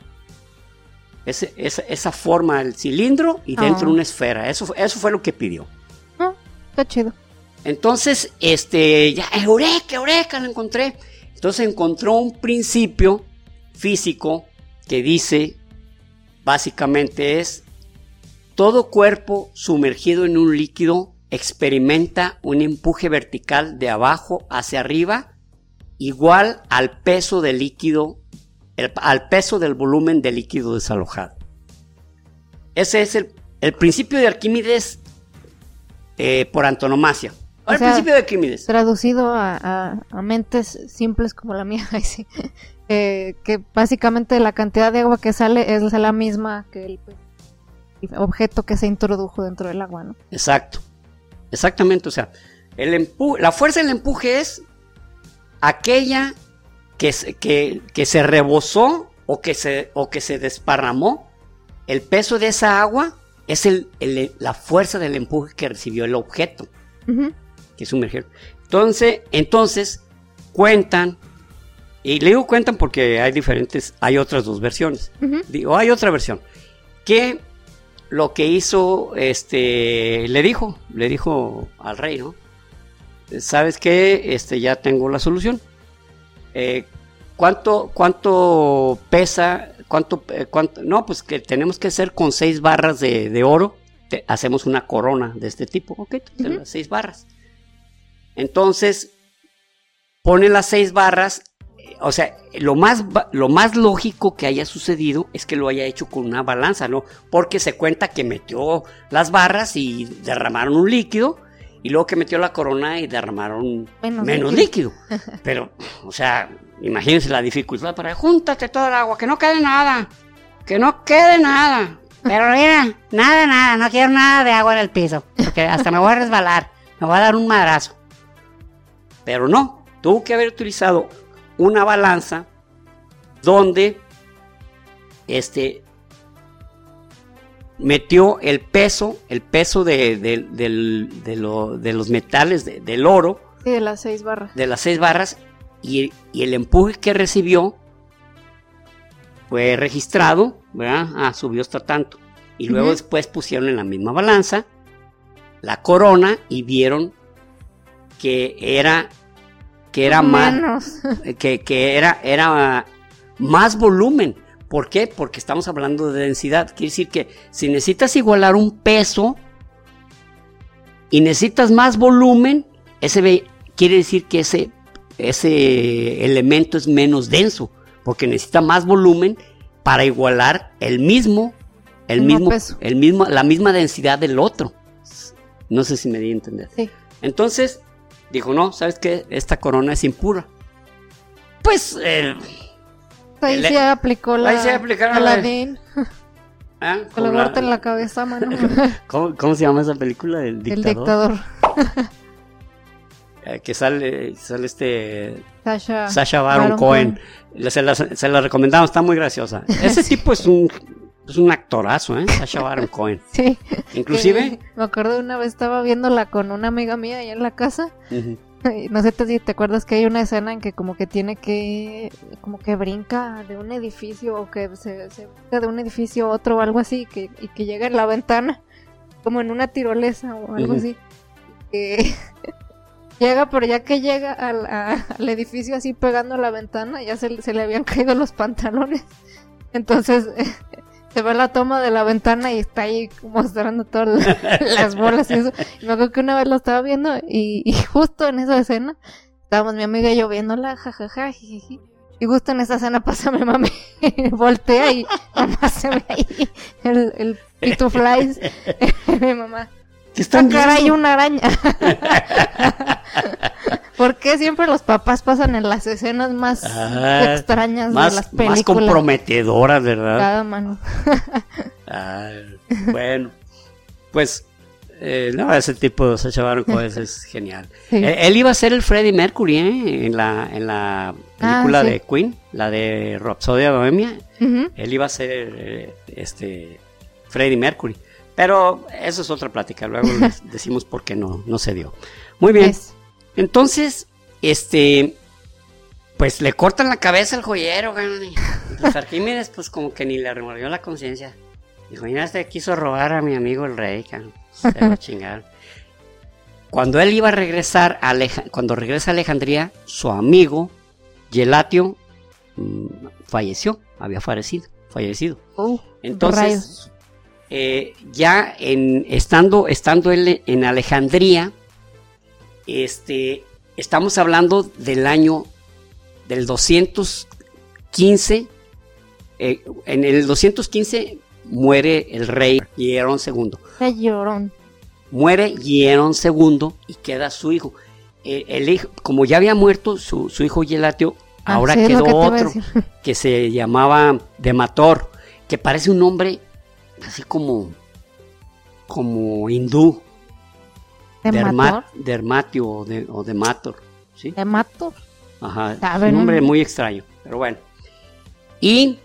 esa, forma del cilindro y dentro ah. una esfera. Eso, eso fue lo que pidió. Ah, está chido. Entonces, este, ya, eureka, eureka, lo encontré. Entonces encontró un principio físico que dice, básicamente es, todo cuerpo sumergido en un líquido experimenta un empuje vertical de abajo hacia arriba igual al peso del líquido, al peso del volumen del líquido desalojado. Ese es el, principio de Arquímedes eh, por antonomasia. el principio de Arquímedes. Traducido a, mentes simples como la mía, eh, que básicamente la cantidad de agua que sale es la misma que el objeto que se introdujo dentro del agua, ¿no? Exacto, exactamente, o sea, el la fuerza del empuje es aquella que, que, que se rebosó o que se, o que se desparramó, el peso de esa agua es el, la fuerza del empuje que recibió el objeto que sumergió. Entonces, entonces cuentan, y le digo cuentan porque hay diferentes, hay otras dos versiones. Digo, hay otra versión, que lo que hizo, este, le dijo, le dijo al rey, ¿no? ¿Sabes qué? Este, ya tengo la solución. Eh, ¿cuánto, ¿Cuánto pesa ¿cuánto, eh, cuánto? No, pues que tenemos que hacer con seis barras de, oro, hacemos una corona de este tipo, ok, seis barras. Entonces, pone las seis barras, o sea, lo más, lo más lógico que haya sucedido es que lo haya hecho con una balanza, ¿no? Porque se cuenta que metió las barras y derramaron un líquido, y luego que metió la corona y derramaron menos, líquido. Pero, o sea, imagínense la dificultad para júntate todo el agua, que no quede nada, que no quede nada. Pero mira, nada, nada, no quiero nada de agua en el piso, porque hasta me voy a resbalar, me voy a dar un madrazo. Pero no, tuvo que haber utilizado una balanza donde este metió el peso, el peso de, de, los metales, del oro. de las seis barras. De las seis barras. Y, el empuje que recibió fue registrado, ¿verdad? Ah, subió hasta tanto. Y luego después pusieron en la misma balanza la corona y vieron que era que era más que, que, era era más volumen ¿Por qué? Porque estamos hablando de densidad. Quiere decir que si necesitas igualar un peso y necesitas más volumen, ese quiere decir que ese, ese elemento es menos denso, porque necesita más volumen para igualar el mismo, el, mismo, el mismo, la misma densidad del otro. No sé si me di a entender. Entonces, dijo, no, ¿sabes qué? Esta corona es impura. Pues eh, Ahí se aplicó la. Ahí se aplicaron la. ¿Ah? Con la en la cabeza, mano. ¿Cómo, se llama esa película? El dictador. El dictador. Eh, que sale, sale este. Sasha, Sasha Baron, Cohen. Se, la, se, la, recomendamos, está muy graciosa. Ese tipo es un. Es un actorazo, ¿eh? Sasha Baron Cohen. Sí. Inclusive. me acuerdo una vez estaba viéndola con una amiga mía allá en la casa. no sé si te acuerdas que hay una escena en que como que tiene que, como que brinca de un edificio o que se, se brinca de un edificio a otro o algo así que, y que llega en la ventana, como en una tirolesa o algo así. llega, pero ya que llega al, al, edificio así pegando a la ventana, ya se, se le habían caído los pantalones. Entonces se ve la toma de la ventana y está ahí mostrando todas las bolas y eso. Y me acuerdo que una vez lo estaba viendo y, justo en esa escena estábamos mi amiga y yo viéndola, jajaja, Y justo en esa escena pasa mi mami, voltea y mamá se ve ahí el, el pituflies. mi mamá. ¿Qué están cara hay una araña. ¿Por qué siempre los papás pasan en las escenas más ah, extrañas de las películas? Más comprometedoras, ¿verdad? Cada mano. ah, bueno, pues eh, no, ese tipo de Sacha es genial. Él, iba a ser el Freddie Mercury ¿eh? en la en la ah, película de Queen, la de Rhapsody Bohemia. Él iba a ser eh, este Freddie Mercury. Pero eso es otra plática, luego les decimos por qué no, no se dio. Muy bien. Entonces, este, pues le cortan la cabeza al joyero, Pues Arquímedes, pues como que ni le remordió la conciencia. Dijo, mira, este quiso robar a mi amigo el rey, Se va a chingar. Cuando él iba a regresar, a cuando regresa a Alejandría, su amigo, Gelatio, mm, falleció, había fallecido. fallecido. Oh, Entonces, eh, ya en, estando, estando él en Alejandría, este, estamos hablando del año del 215. Eh, en el 215 muere el rey Hierón II. Muere Hierón II y queda su hijo. Eh, el, hijo como ya había muerto su, hijo Yelatio, ah, ahora quedó otro que se llamaba Demator, que parece un nombre así como, como hindú. Dermatio o, de, o Demator. ¿sí? Demator. Ajá, un nombre muy extraño, pero bueno. Y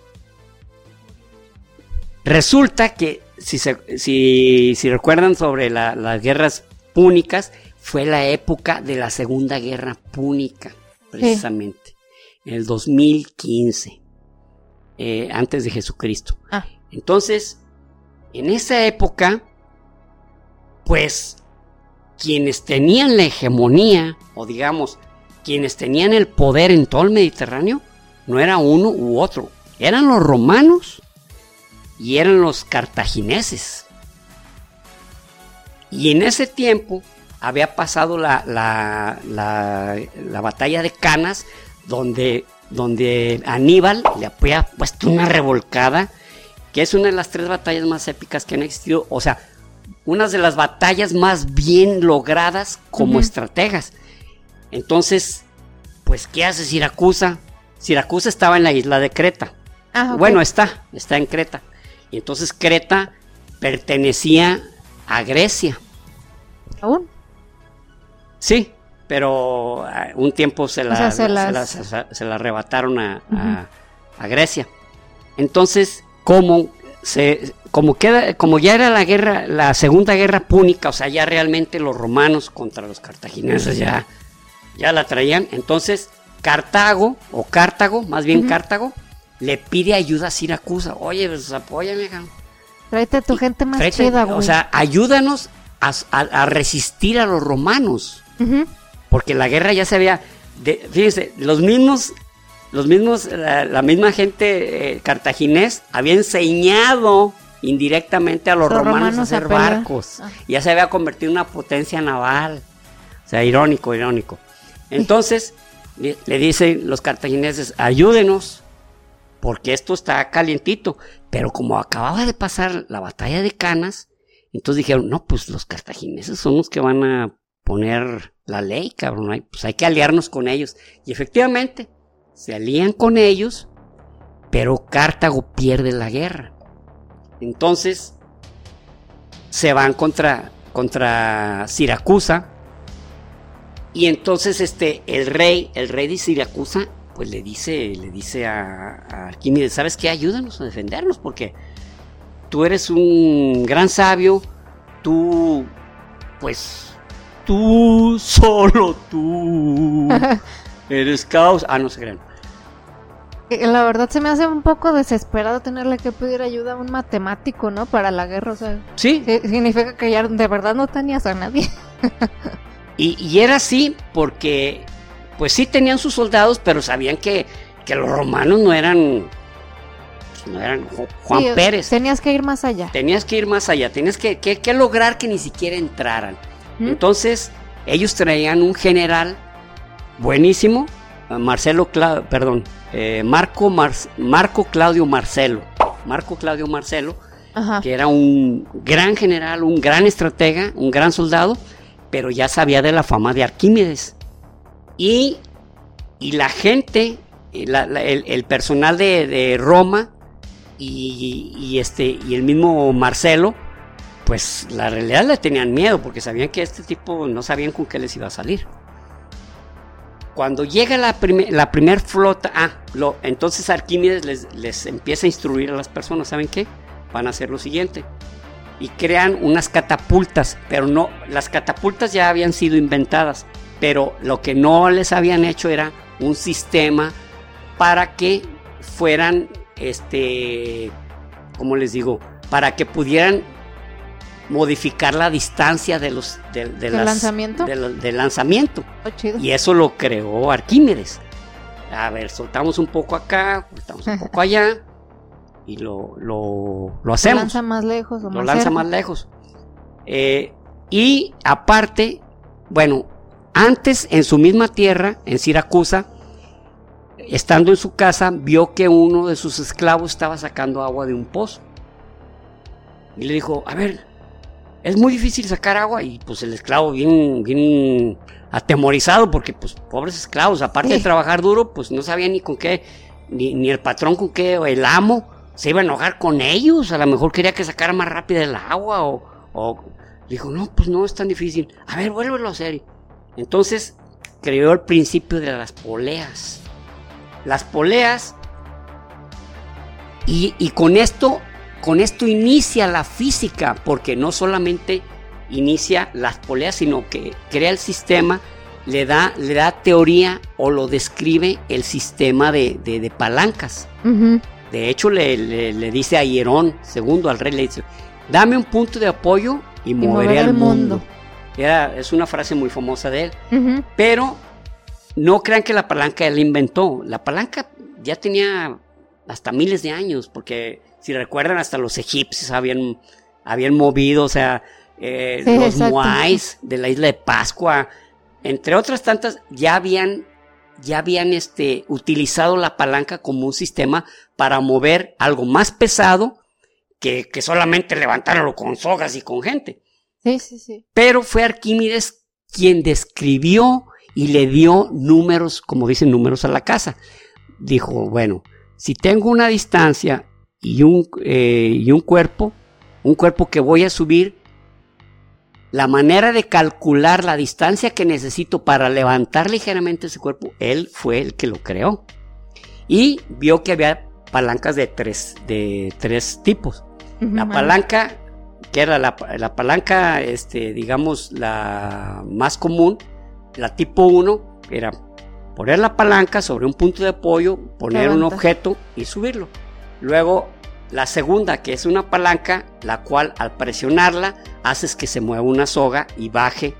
resulta que, si, si, si recuerdan sobre las guerras púnicas, fue la época de la Segunda Guerra Púnica, precisamente, en el 2015, eh, antes de Jesucristo. Ah. Entonces, en esa época, pues quienes tenían la hegemonía, o digamos, quienes tenían el poder en todo el Mediterráneo, no era uno u otro, eran los romanos y eran los cartagineses. Y en ese tiempo había pasado la, la, batalla de Canas, donde, donde Aníbal le había puesto una revolcada, que es una de las tres batallas más épicas que han existido. O sea, una de las batallas más bien logradas como estrategas. Entonces, pues, ¿qué hace Siracusa? Siracusa estaba en la isla de Creta. Ah, bueno, está, está en Creta. Y entonces Creta pertenecía a Grecia. ¿Aún? Sí, pero ah, un tiempo se la, se, la arrebataron a, Grecia. Entonces, como se, como queda, como ya era la guerra, la segunda guerra púnica, o sea, ya realmente los romanos contra los cartagineses ya, ya la traían. Entonces, Cartago, o Cartago, más bien Cartago, le pide ayuda a Siracusa. Oye, pues apóyame, Tráete tu gente más chida, güey. O sea, ayúdanos a, resistir a los romanos. Porque la guerra ya se había. fíjense, los mismos. Los mismos, la, misma gente eh, cartaginés había enseñado indirectamente a los, romanos, a hacer barcos. Ah. Ya se había convertido en una potencia naval. O sea, irónico, irónico. Entonces, le, le dicen los cartagineses, ayúdenos, porque esto está calientito. Pero como acababa de pasar la batalla de Canas, entonces dijeron, no, pues los cartagineses son los que van a poner la ley, cabrón, pues hay que aliarnos con ellos. Y efectivamente, se alían con ellos, pero Cartago pierde la guerra. Entonces, se van contra, contra Siracusa, y entonces este, el rey, el rey de Siracusa, pues le dice, le dice a, a Arquímedes, ¿sabes qué? Ayúdanos a defendernos, porque tú eres un gran sabio, tú, pues, tú, solo tú, eres caos. Ah, no se crean. La verdad se me hace un poco desesperado tenerle que pedir ayuda a un matemático, ¿no? Para la guerra, o sea. Sí. Significa que ya de verdad no tenías a nadie. y, y, era así porque, pues sí tenían sus soldados, pero sabían que, que los romanos no eran no eran Juan Pérez. Tenías que ir más allá. Tenías que ir más allá, tenías que, lograr que ni siquiera entraran. Entonces, ellos traían un general buenísimo, Marcelo, perdón, eh, Marco, Marco Claudio Marcelo. Marco Claudio Marcelo, que era un gran general, un gran estratega, un gran soldado, pero ya sabía de la fama de Arquímedes. Y, y la gente, el, personal de, de Roma, y, este, y el mismo Marcelo, pues la realidad le tenían miedo porque sabían que este tipo no sabían con qué les iba a salir. Cuando llega la, la primer flota, ah, entonces Arquímedes les, les empieza a instruir a las personas, ¿saben qué? Van a hacer lo siguiente. Y crean unas catapultas, pero no, las catapultas ya habían sido inventadas, pero lo que no les habían hecho era un sistema para que fueran este, ¿cómo les digo? Para que pudieran modificar la distancia de los de, lanzamiento del lanzamiento. Oh, y eso lo creó Arquímedes. A ver soltamos un poco acá soltamos un poco allá y lo, lo, lo hacemos. Lo lanza más lejos lo lanza más lejos. Eh, y aparte bueno antes en su misma tierra en Siracusa estando en su casa, vio que uno de sus esclavos estaba sacando agua de un pozo. Y le dijo, a ver, es muy difícil sacar agua. Y pues el esclavo bien, bien atemorizado, porque pues pobres esclavos, aparte de trabajar duro, pues no sabía ni con qué, ni, el patrón con qué, o el amo, se iba a enojar con ellos. A lo mejor quería que sacara más rápido el agua, o, o dijo, no, pues no es tan difícil. A ver, vuélvelo a hacer. Entonces creó el principio de las poleas las poleas. Y, con esto, con esto inicia la física, porque no solamente inicia las poleas, sino que crea el sistema, le da, le da teoría o lo describe el sistema de, palancas. De hecho, le, dice a Hierón, segundo al rey, le dice, dame un punto de apoyo y, moveré al mundo. es una frase muy famosa de él. Pero no crean que la palanca él inventó. La palanca ya tenía hasta miles de años, porque si recuerdan, hasta los egipcios habían, habían movido, o sea, eh, los moais de la isla de Pascua, entre otras tantas, ya habían, ya habían este, utilizado la palanca como un sistema para mover algo más pesado que, que solamente levantarlo con sogas y con gente. Sí, sí, sí. Pero fue Arquímedes quien describió y le dio números, como dicen números a la casa. Dijo, bueno, si tengo una distancia y un, eh, y un cuerpo, un cuerpo que voy a subir, la manera de calcular la distancia que necesito para levantar ligeramente ese cuerpo, él fue el que lo creó. Y vio que había palancas de tres, de tres tipos. La palanca, que era la, palanca, este, digamos, la más común, la tipo 1, era poner la palanca sobre un punto de apoyo, poner un objeto y subirlo. Luego, la segunda, que es una palanca, la cual al presionarla haces que se mueva una soga y baje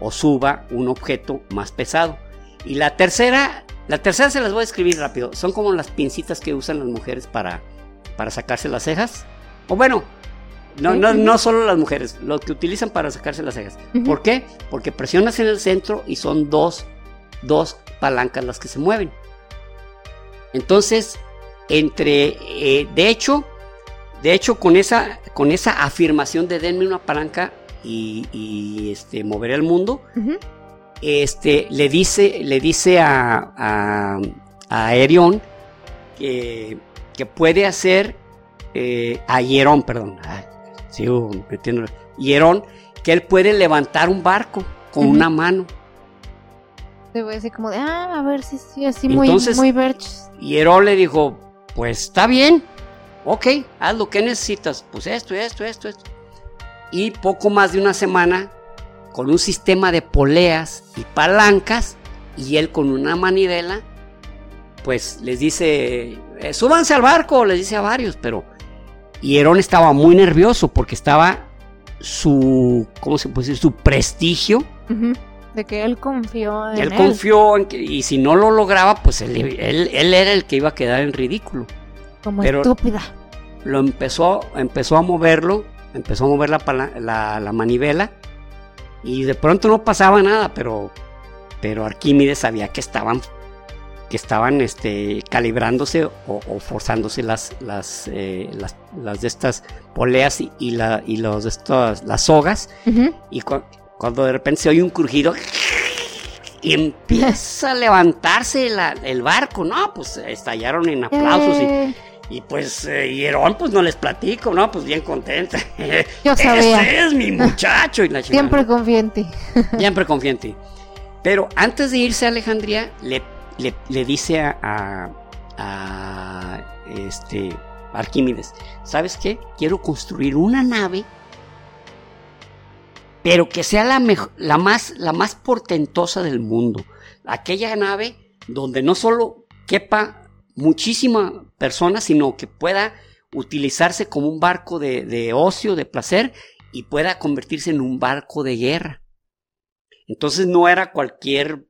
o suba un objeto más pesado. Y la tercera, la tercera se las voy a escribir rápido. Son como las pincitas que usan las mujeres para, para sacarse las cejas. O bueno, no, no, no solo las mujeres, lo que utilizan para sacarse las cejas. ¿Por qué? Porque presionas en el centro y son dos, dos palancas las que se mueven. Entonces, entre, eh, de hecho, de hecho, con esa, con esa afirmación de denme una palanca y, este, moveré el mundo, este, le dice, le dice a, a, a que, que puede hacer eh, a Hierón, perdón, sigo metiendo, Hierón, que él puede levantar un barco con una mano. Te voy a decir como de, ah, a ver si sí, así muy, muy Hierón le dijo, pues está bien, ok, haz lo que necesitas, pues esto, esto, esto, esto. Y poco más de una semana, con un sistema de poleas y palancas, y él con una manivela, pues les dice, eh, súbanse al barco, les dice a varios, pero y Herón estaba muy nervioso porque estaba su, ¿cómo se puede decir? Su prestigio. De que él confió en él. Él confió en que, y si no lo lograba, pues él, él, era el que iba a quedar en ridículo. Como estúpida. Lo empezó, empezó a moverlo, empezó a mover la, la, la manivela y de pronto no pasaba nada, pero, pero Arquímedes sabía que estaban que estaban este, calibrándose o, forzándose las, las, eh, las, las, de estas poleas y, la, y los de estas, las sogas. Y cuando de repente se oye un crujido y empieza a levantarse el barco, ¿no? Pues estallaron en aplausos y, eh. y, pues eh, Hierón, pues no les platico, ¿no? Pues bien contenta. Yo sabía. Este es mi muchacho. Y la Siempre confiante. Siempre confiante. Pero antes de irse a Alejandría, le le, dice a, este, Arquímedes, ¿sabes qué? Quiero construir una nave, pero que sea la, la, más, la más portentosa del mundo. Aquella nave donde no solo quepa muchísima personas, sino que pueda utilizarse como un barco de, de ocio, de placer, y pueda convertirse en un barco de guerra. Entonces no era cualquier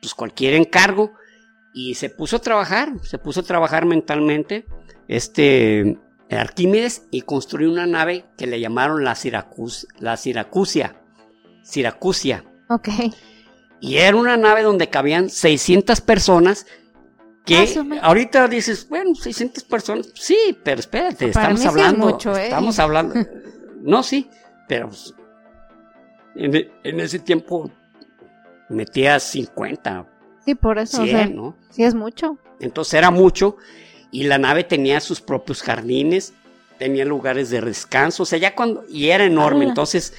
pues cualquier encargo y se puso a trabajar, se puso a trabajar mentalmente este Arquímedes y construyó una nave que le llamaron la Siracus, la Siracusia, Siracusia. Ok. Y era una nave donde cabían 600 personas que ahorita dices, bueno, 600 personas, sí, pero espérate, estamos hablando, mucho, ¿eh? estamos hablando, no, sí, pero pues, en, en ese tiempo metía 50. Sí, por eso. 100, ¿no? Sí, es mucho. Entonces era mucho y la nave tenía sus propios jardines, tenía lugares de descanso, o sea, ya cuando, y era enorme, entonces,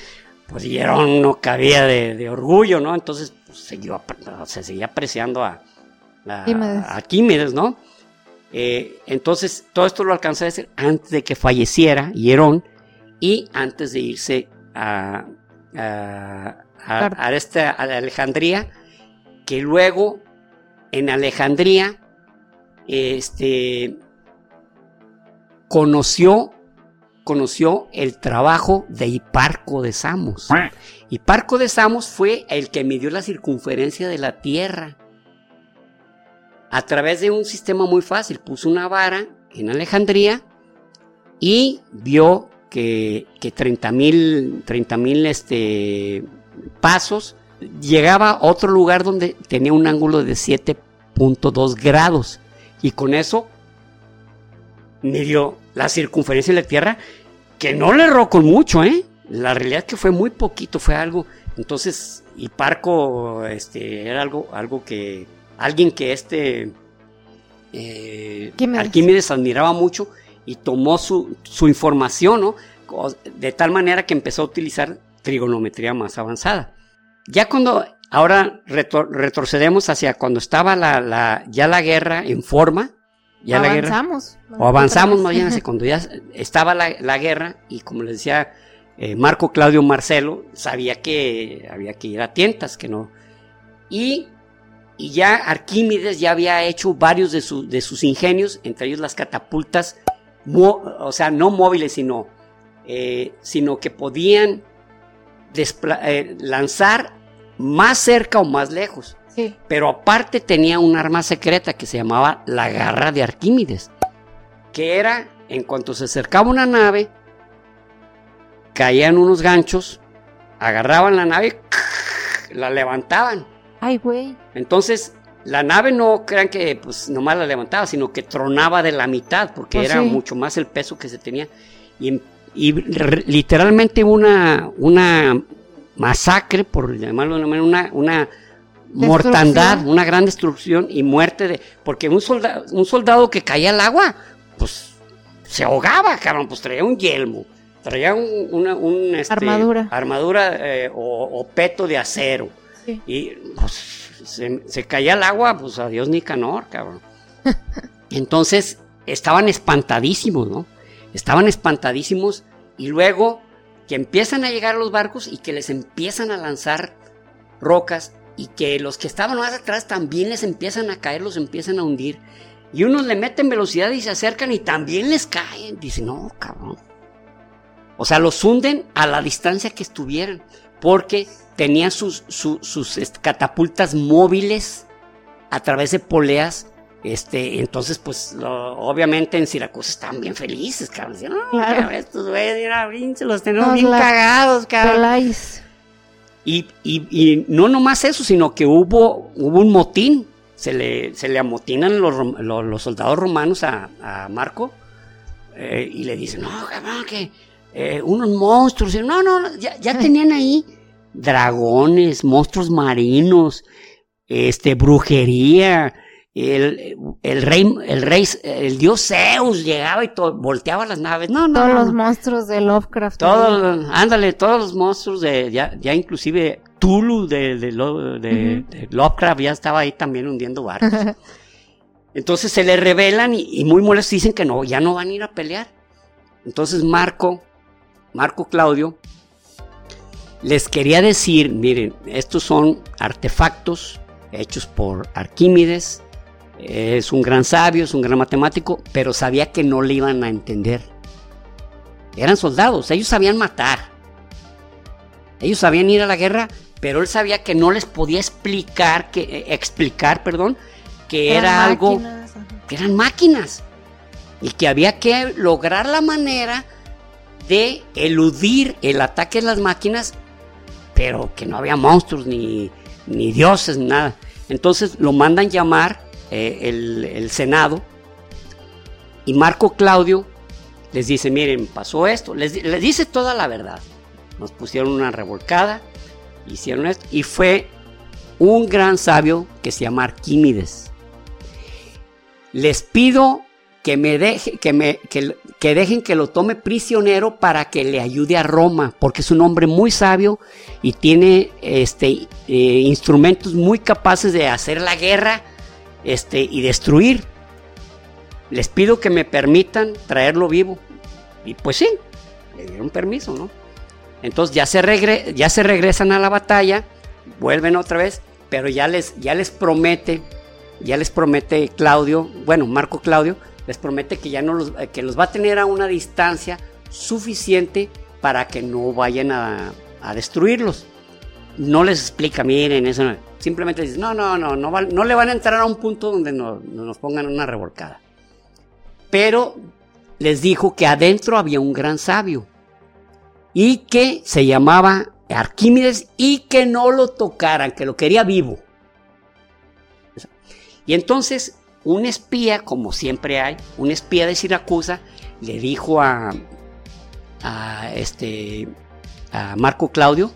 pues Hierón no cabía de, orgullo, ¿no? Entonces, pues, se seguía apreciando a, a, Químedes, ¿no? Eh, entonces, todo esto lo alcanzó a decir antes de que falleciera Hierón y antes de irse a, a, esta, Alejandría, que luego en Alejandría este, conoció, conoció el trabajo de Hiparco de Samos. Hiparco de Samos fue el que midió la circunferencia de la Tierra. a través de un sistema muy fácil. Puso una vara en Alejandría y vio que, que 30 mil este, pasos llegaba a otro lugar donde tenía un ángulo de 7.2 grados. Y con eso midió la circunferencia de la Tierra, que no le erró con mucho, ¿eh? La realidad es que fue muy poquito, fue algo. Entonces, y Parco este, era algo, algo que. Alguien que este. Eh, Arquímedes admiraba mucho y tomó su, su información, ¿no? De tal manera que empezó a utilizar trigonometría más avanzada. Ya cuando, ahora retrocedemos hacia cuando estaba la, la, ya la guerra en forma, ya avanzamos. La guerra, o avanzamos más bien hacia cuando ya estaba la, la guerra y como les decía eh, Marco Claudio Marcelo, sabía que había que ir a tientas, que no. Y, y ya Arquímedes ya había hecho varios de, de sus ingenios, entre ellos las catapultas, o sea, no móviles, sino, eh, sino que podían eh, lanzar más cerca o más lejos. Pero aparte tenía un arma secreta que se llamaba la garra de Arquímedes, que era, en cuanto se acercaba una nave, caían unos ganchos, agarraban la nave, la levantaban. Ay, güey. Entonces, la nave no crean que pues nomás la levantaba, sino que tronaba de la mitad, porque pues era mucho más el peso que se tenía. Y y literalmente una, una masacre, por llamarlo de una manera, una, una mortandad, una gran destrucción y muerte de. Porque un soldado, un soldado que caía al agua, pues se ahogaba, cabrón, pues traía un yelmo, traía una este, armadura, armadura eh, o, peto de acero. Y pues, se, se, caía al agua, pues adiós Nicanor, cabrón. Entonces estaban espantadísimos, ¿no? Estaban espantadísimos y luego que empiezan a llegar los barcos y que les empiezan a lanzar rocas y que los que estaban más atrás también les empiezan a caer, los empiezan a hundir. Y unos le meten velocidad y se acercan y también les caen. Dicen, no, cabrón. O sea, los hunden a la distancia que estuvieran. Porque tenían sus, sus catapultas móviles a través de poleas este, entonces, pues, obviamente en Siracusa estaban bien felices, cabrón. Decían, no, cabrón, estos güeyes, se los tenemos bien cagados, cabrón. Y, y, y, no nomás eso, sino que hubo, hubo un motín. Se le, se le amotinan los, los, soldados romanos a, a Marco eh, y le dicen, no, cabrón, que eh, unos monstruos. no, no, ya, ya tenían ahí dragones, monstruos marinos, este, brujería el, el, rey, el rey, el dios Zeus llegaba y volteaba las naves. No, no. Todos los monstruos de Lovecraft. Todos, ándale, todos los monstruos de, ya, ya inclusive Tulu de, de, Lovecraft ya estaba ahí también hundiendo barcos. Entonces se le revelan y, y, muy molestos dicen que no, ya no van a ir a pelear. Entonces Marco, Marco Claudio, les quería decir, miren, estos son artefactos hechos por Arquímedes, es un gran sabio, es un gran matemático, pero sabía que no le iban a entender. Eran soldados, ellos sabían matar. Ellos sabían ir a la guerra, pero él sabía que no les podía explicar, que, eh, explicar, perdón, que era algo, que eran máquinas. Y que había que lograr la manera de eludir el ataque de las máquinas, pero que no había monstruos, ni, ni dioses, ni nada. Entonces lo mandan llamar eh, el, Senado, y Marco Claudio les dice, miren, pasó esto, les, dice toda la verdad. Nos pusieron una revolcada, hicieron esto, y fue un gran sabio que se llama Arquímedes. Les pido que me deje, que me, que, dejen que lo tome prisionero para que le ayude a Roma, porque es un hombre muy sabio y tiene este, eh, instrumentos muy capaces de hacer la guerra este, y destruir. Les pido que me permitan traerlo vivo. Y pues sí, le dieron permiso, ¿no? Entonces ya se, ya se regresan a la batalla, vuelven otra vez, pero ya les, ya les promete, ya les promete Claudio, bueno, Marco Claudio, les promete que ya no los, que los va a tener a una distancia suficiente para que no vayan a, a destruirlos. No les explica, miren, eso no. Simplemente dice, no, no, no, no, no le van a entrar a un punto donde nos pongan una revolcada. Pero les dijo que adentro había un gran sabio y que se llamaba Arquímedes y que no lo tocaran, que lo quería vivo. Y entonces un espía, como siempre hay, un espía de Siracusa, le dijo a, a, este, a Marco Claudio,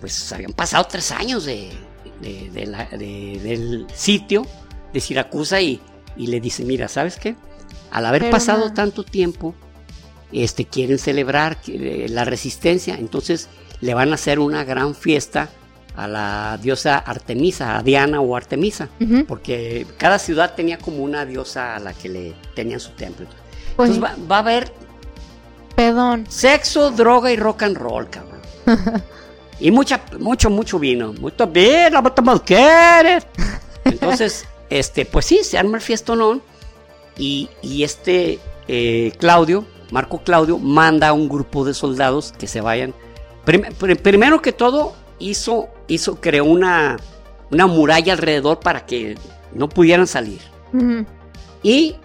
pues habían pasado tres años de, del sitio de Siracusa y, le dice, mira, ¿sabes qué? Al haber pasado tanto tiempo, este, quieren celebrar eh, la resistencia, entonces le van a hacer una gran fiesta a la diosa Artemisa, a Diana o Artemisa, porque cada ciudad tenía como una diosa a la que le tenían su templo. Pues entonces va, a haber Pedón. sexo, droga y rock and roll, cabrón. y mucha, mucho, mucho vino. Mucho vino, mucho mujeres. Entonces, este, pues sí, se arma el fiestonón y, y este eh, Claudio, Marco Claudio, manda a un grupo de soldados que se vayan. primero que todo, hizo, hizo, creó una, una muralla alrededor para que no pudieran salir. Y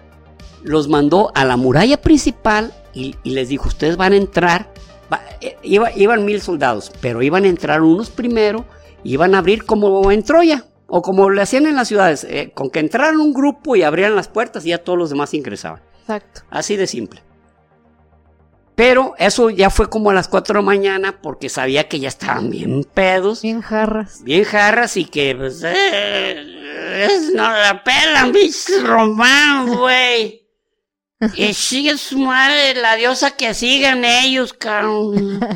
los mandó a la muralla principal y, les dijo, ustedes van a entrar, eh, iban mil soldados, pero iban a entrar unos primero, iban a abrir como en Troya, o como le hacían en las ciudades, eh, con que entraran un grupo y abrían las puertas y ya todos los demás ingresaban. Exacto. Así de simple. Pero eso ya fue como a las 4 de la mañana porque sabía que ya estaban bien pedos. Bien jarras. Bien jarras y que pues eh, no la pelan, bichos romanos, güey. Y sigue su madre, la diosa que sigan ellos, cabrón.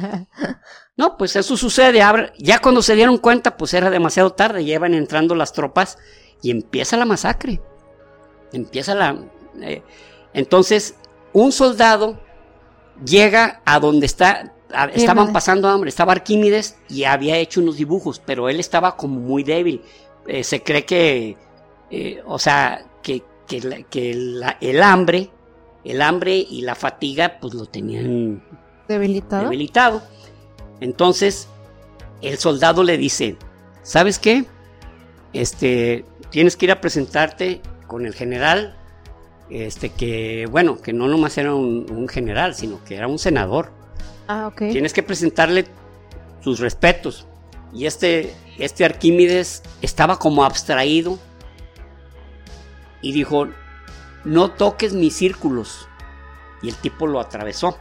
No, pues eso sucede. Ya cuando se dieron cuenta, pues era demasiado tarde. Llevan entrando las tropas y empieza la masacre. Empieza la. Eh, entonces, un soldado llega a donde está, estaban pasando hambre, estaba Arquímedes y había hecho unos dibujos, pero él estaba como muy débil. Eh, se cree que, eh, o sea, que, el hambre, el hambre y la fatiga, pues lo tenían debilitado. debilitado. Entonces, el soldado le dice, ¿sabes qué? Este, tienes que ir a presentarte con el general este que, bueno, que no nomás era un, general, sino que era un senador. Ah, ok. Tienes que presentarle sus respetos. Y este, este Arquímedes estaba como abstraído y dijo, no toques mis círculos. Y el tipo lo atravesó.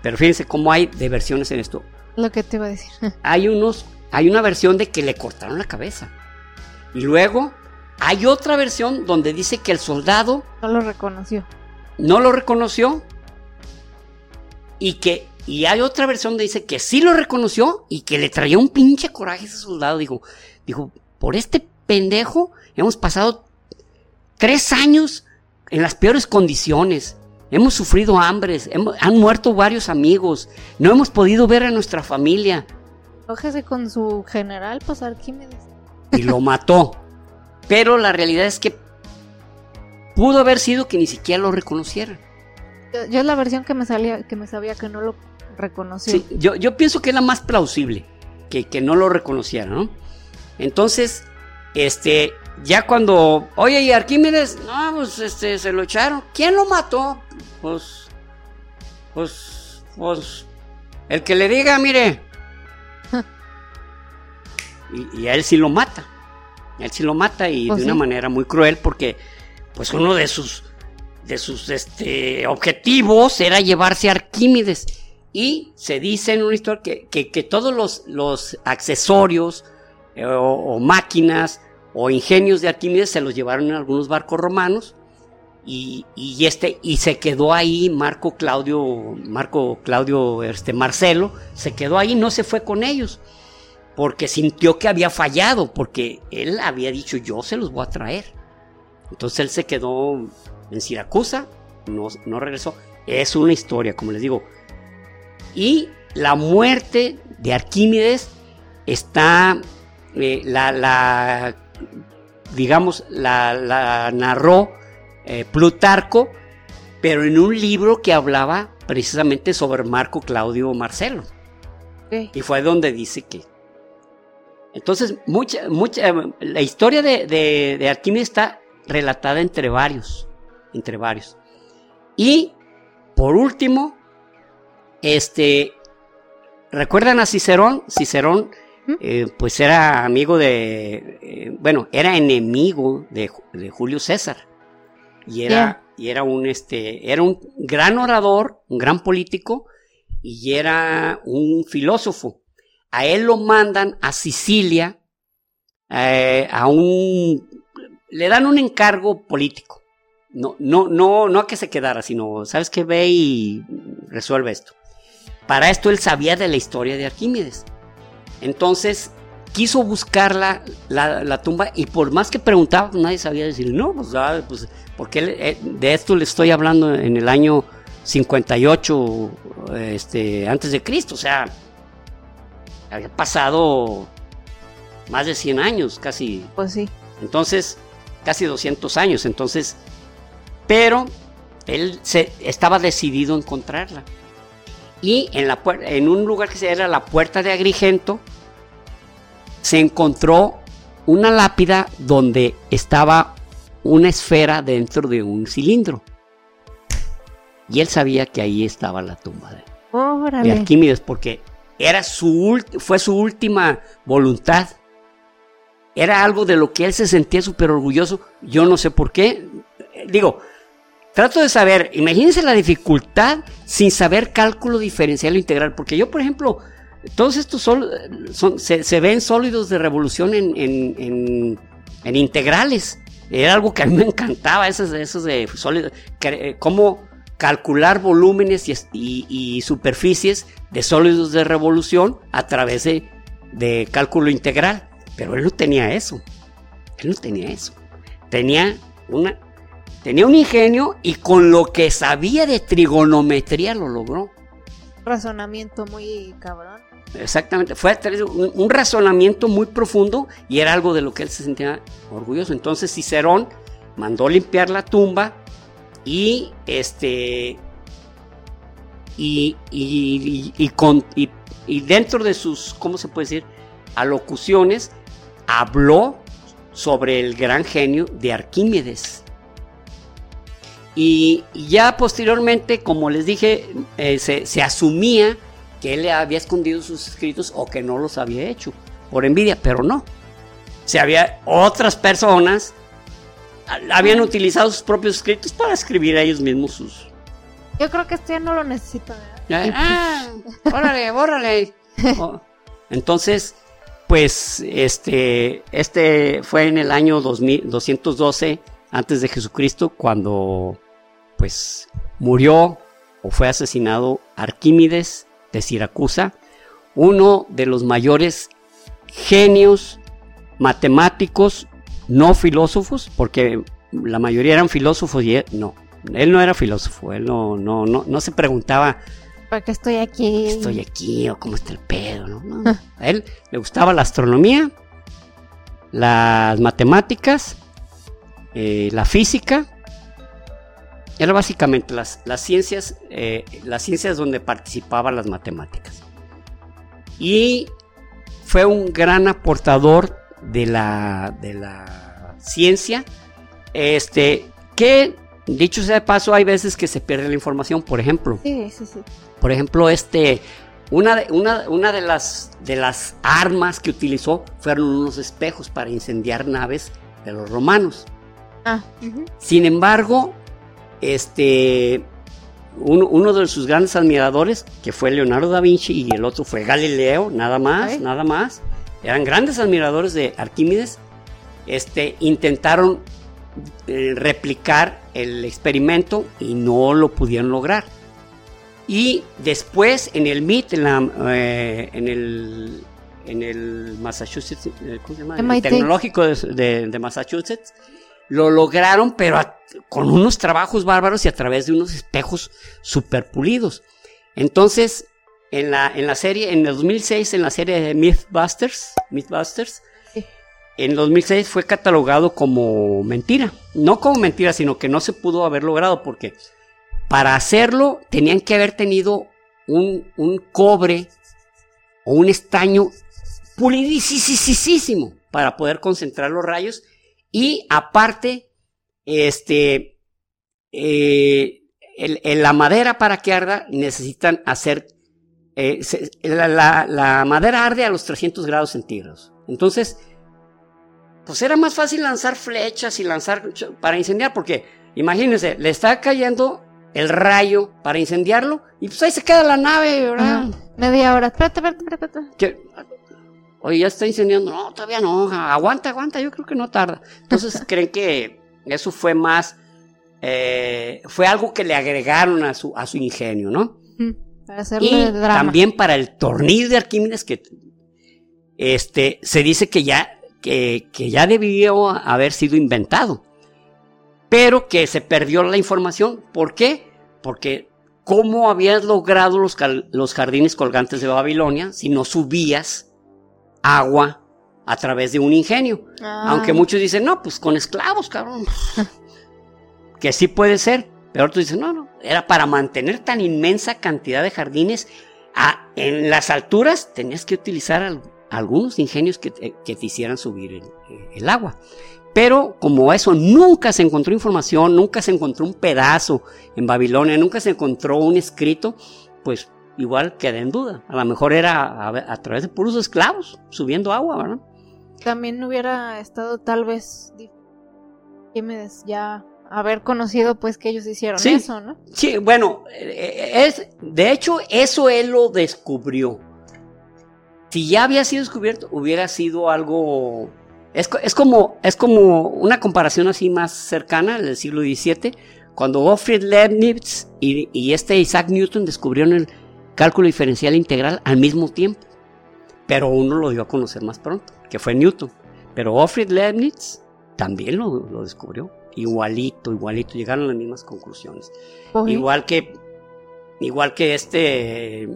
Pero fíjense cómo hay de versiones en esto. Lo que te iba a decir. Hay unos, hay una versión de que le cortaron la cabeza. Y luego hay otra versión donde dice que el soldado... No lo reconoció. No lo reconoció. Y que... Y hay otra versión donde dice que sí lo reconoció y que le traía un pinche coraje a ese soldado. Dijo, dijo, por este pendejo hemos pasado tres años en las peores condiciones. Hemos sufrido hambres, han muerto varios amigos, no hemos podido ver a nuestra familia. Cógese con su general, pues Arquímedes. Y lo mató. Pero la realidad es que pudo haber sido que ni siquiera lo reconociera. Yo, es la versión que me salía, que me sabía que no lo reconoció. Sí, yo, yo pienso que es la más plausible, que, que no lo reconociera, ¿no? Entonces, este, ya cuando, oye, y Arquímedes, no, pues este, se lo echaron. ¿Quién lo mató? Pues, pues, pues, el que le diga, mire. y, y a él sí lo mata. Él sí lo mata y pues de una manera muy cruel porque pues uno de sus de sus este, objetivos era llevarse a Arquímedes. Y se dice en una historia que, que, todos los, los accesorios eh, o, máquinas o ingenios de Arquímedes se los llevaron en algunos barcos romanos. Y, y, este, y se quedó ahí Marco Claudio, Marco Claudio este, Marcelo, se quedó ahí, no se fue con ellos porque sintió que había fallado, porque él había dicho yo se los voy a traer. Entonces él se quedó en Siracusa, no, no regresó. Es una historia, como les digo. Y la muerte de Arquímedes está, eh, la, digamos, la, narró eh, Plutarco, pero en un libro que hablaba precisamente sobre Marco Claudio Marcelo. Y fue donde dice que Entonces, mucha, mucha, la historia de, de, Arquímedes está relatada entre varios, entre varios. Y, por último, este, ¿recuerdan a Cicerón? Cicerón, eh, pues era amigo de, eh, bueno, era enemigo de, de Julio César. Y era, y era un, este, era un gran orador, un gran político, y era un filósofo. A él lo mandan a Sicilia, eh, a un, le dan un encargo político. No, no, no, no a que se quedara, sino, ¿sabes qué? Ve y resuelve esto. Para esto él sabía de la historia de Arquímedes. Entonces, quiso buscar la, la, tumba y por más que preguntaba, nadie sabía decir, no, pues, ah, pues porque eh, de esto le estoy hablando en el año 58 este, antes de Cristo, o sea, había pasado más de 100 años, casi. Pues sí. Entonces, casi 200 años, entonces, pero él se, estaba decidido a encontrarla. Y en, la, en un lugar que era la Puerta de Agrigento, se encontró una lápida donde estaba una esfera dentro de un cilindro. Y él sabía que ahí estaba la tumba de, de Arquímedes porque era su, fue su última voluntad. Era algo de lo que él se sentía súper orgulloso. Yo no sé por qué. Digo, trato de saber, imagínense la dificultad sin saber cálculo diferencial integral. Porque yo, por ejemplo, todos estos son, se, ven sólidos de revolución en, integrales. Era algo que a mí me encantaba, esos, esos de sólidos. Eh, cómo calcular volúmenes y, superficies de sólidos de revolución a través de, de, cálculo integral. Pero él no tenía eso. Él no tenía eso. Tenía una. Tenía un ingenio y con lo que sabía de trigonometría lo logró. Razonamiento muy cabrón. Exactamente, fue un, razonamiento muy profundo y era algo de lo que él se sentía orgulloso. Entonces Cicerón mandó limpiar la tumba y este y, y, con, y, dentro de sus, ¿cómo se puede decir? Alocuciones, habló sobre el gran genio de Arquímedes. Y ya posteriormente, como les dije, eh, se, se asumía que él había escondido sus escritos o que no los había hecho por envidia, pero no. Se había otras personas habían utilizado sus propios escritos para escribir a ellos mismos sus. Yo creo que esto ya no lo necesito. Ah, bórrale, bórrale. Oh, entonces, pues, este, este fue en el año 212 antes de Jesucristo cuando, pues, murió o fue asesinado Arquímedes de Siracusa, uno de los mayores genios matemáticos, no filósofos, porque la mayoría eran filósofos y él, no, él no era filósofo, él no, no, no, no se preguntaba ¿Por qué estoy aquí? Estoy aquí o cómo está el pedo, ¿no? A él le gustaba la astronomía, las matemáticas, eh, la física era básicamente las, las ciencias, eh, las ciencias donde participaban las matemáticas. Y fue un gran aportador de la, de la ciencia, este, que dicho sea de paso, hay veces que se pierde la información, por ejemplo. Sí, sí, sí. Por ejemplo, este, una de, una, una de, las, de las armas que utilizó fueron unos espejos para incendiar naves de los romanos. Ah, Sin embargo, este, uno, de sus grandes admiradores, que fue Leonardo da Vinci, y el otro fue Galileo, nada más, nada más, eran grandes admiradores de Arquímedes, este, intentaron eh, replicar el experimento y no lo pudieron lograr. Y después en el MIT, en, la, eh, en el en el Massachusetts, eh, ¿cómo se llama? El tecnológico de Massachusetts, lo lograron, pero con unos trabajos bárbaros y a través de unos espejos super pulidos. Entonces, en la, en la serie, en el 2006, en la serie de Mythbusters, Mythbusters, en 2006 fue catalogado como mentira. No como mentira, sino que no se pudo haber logrado porque para hacerlo tenían que haber tenido un, un cobre o un estaño pulidísimo para poder concentrar los rayos y aparte, este, eh, la madera para que arda necesitan hacer, eh, la, madera arde a los 300 grados centígrados. Entonces, pues era más fácil lanzar flechas y lanzar para incendiar, porque imagínense, le está cayendo el rayo para incendiarlo y pues ahí se queda la nave, ¿verdad? media hora. Espérate, espérate, espérate. Oye, ya está incendiando. No, todavía no. Aguanta, aguanta. Yo creo que no tarda. Entonces, ¿creen que eso fue más. Eh, fue algo que le agregaron a su, a su ingenio, ¿no? Para hacerle y También para el tornillo de Arquímedes, que este, se dice que ya, que, que ya debió haber sido inventado. Pero que se perdió la información. ¿Por qué? Porque ¿cómo habías logrado los, los jardines colgantes de Babilonia si no subías agua a través de un ingenio. Ah. Aunque muchos dicen, no, pues con esclavos, cabrón. que sí puede ser. Pero otros dicen, no, no, era para mantener tan inmensa cantidad de jardines. en las alturas tenías que utilizar algunos ingenios que te, hicieran subir el, agua. Pero como eso nunca se encontró información, nunca se encontró un pedazo en Babilonia, nunca se encontró un escrito, pues igual queda en duda. A lo mejor era a, través de puros esclavos subiendo agua, ¿verdad? También hubiera estado tal vez ya haber conocido pues que ellos hicieron eso, ¿no? Sí, bueno, eh, es de hecho eso él lo descubrió. Si ya había sido descubierto, hubiera sido algo es, es como es como una comparación así más cercana del siglo XVII, cuando Gottfried Leibniz y, y este Isaac Newton descubrieron el cálculo diferencial integral al mismo tiempo. Pero uno lo dio a conocer más pronto, que fue Newton. Pero Gottfried Leibniz también lo, descubrió. Igualito, igualito, llegaron a las mismas conclusiones. Igual que, igual que este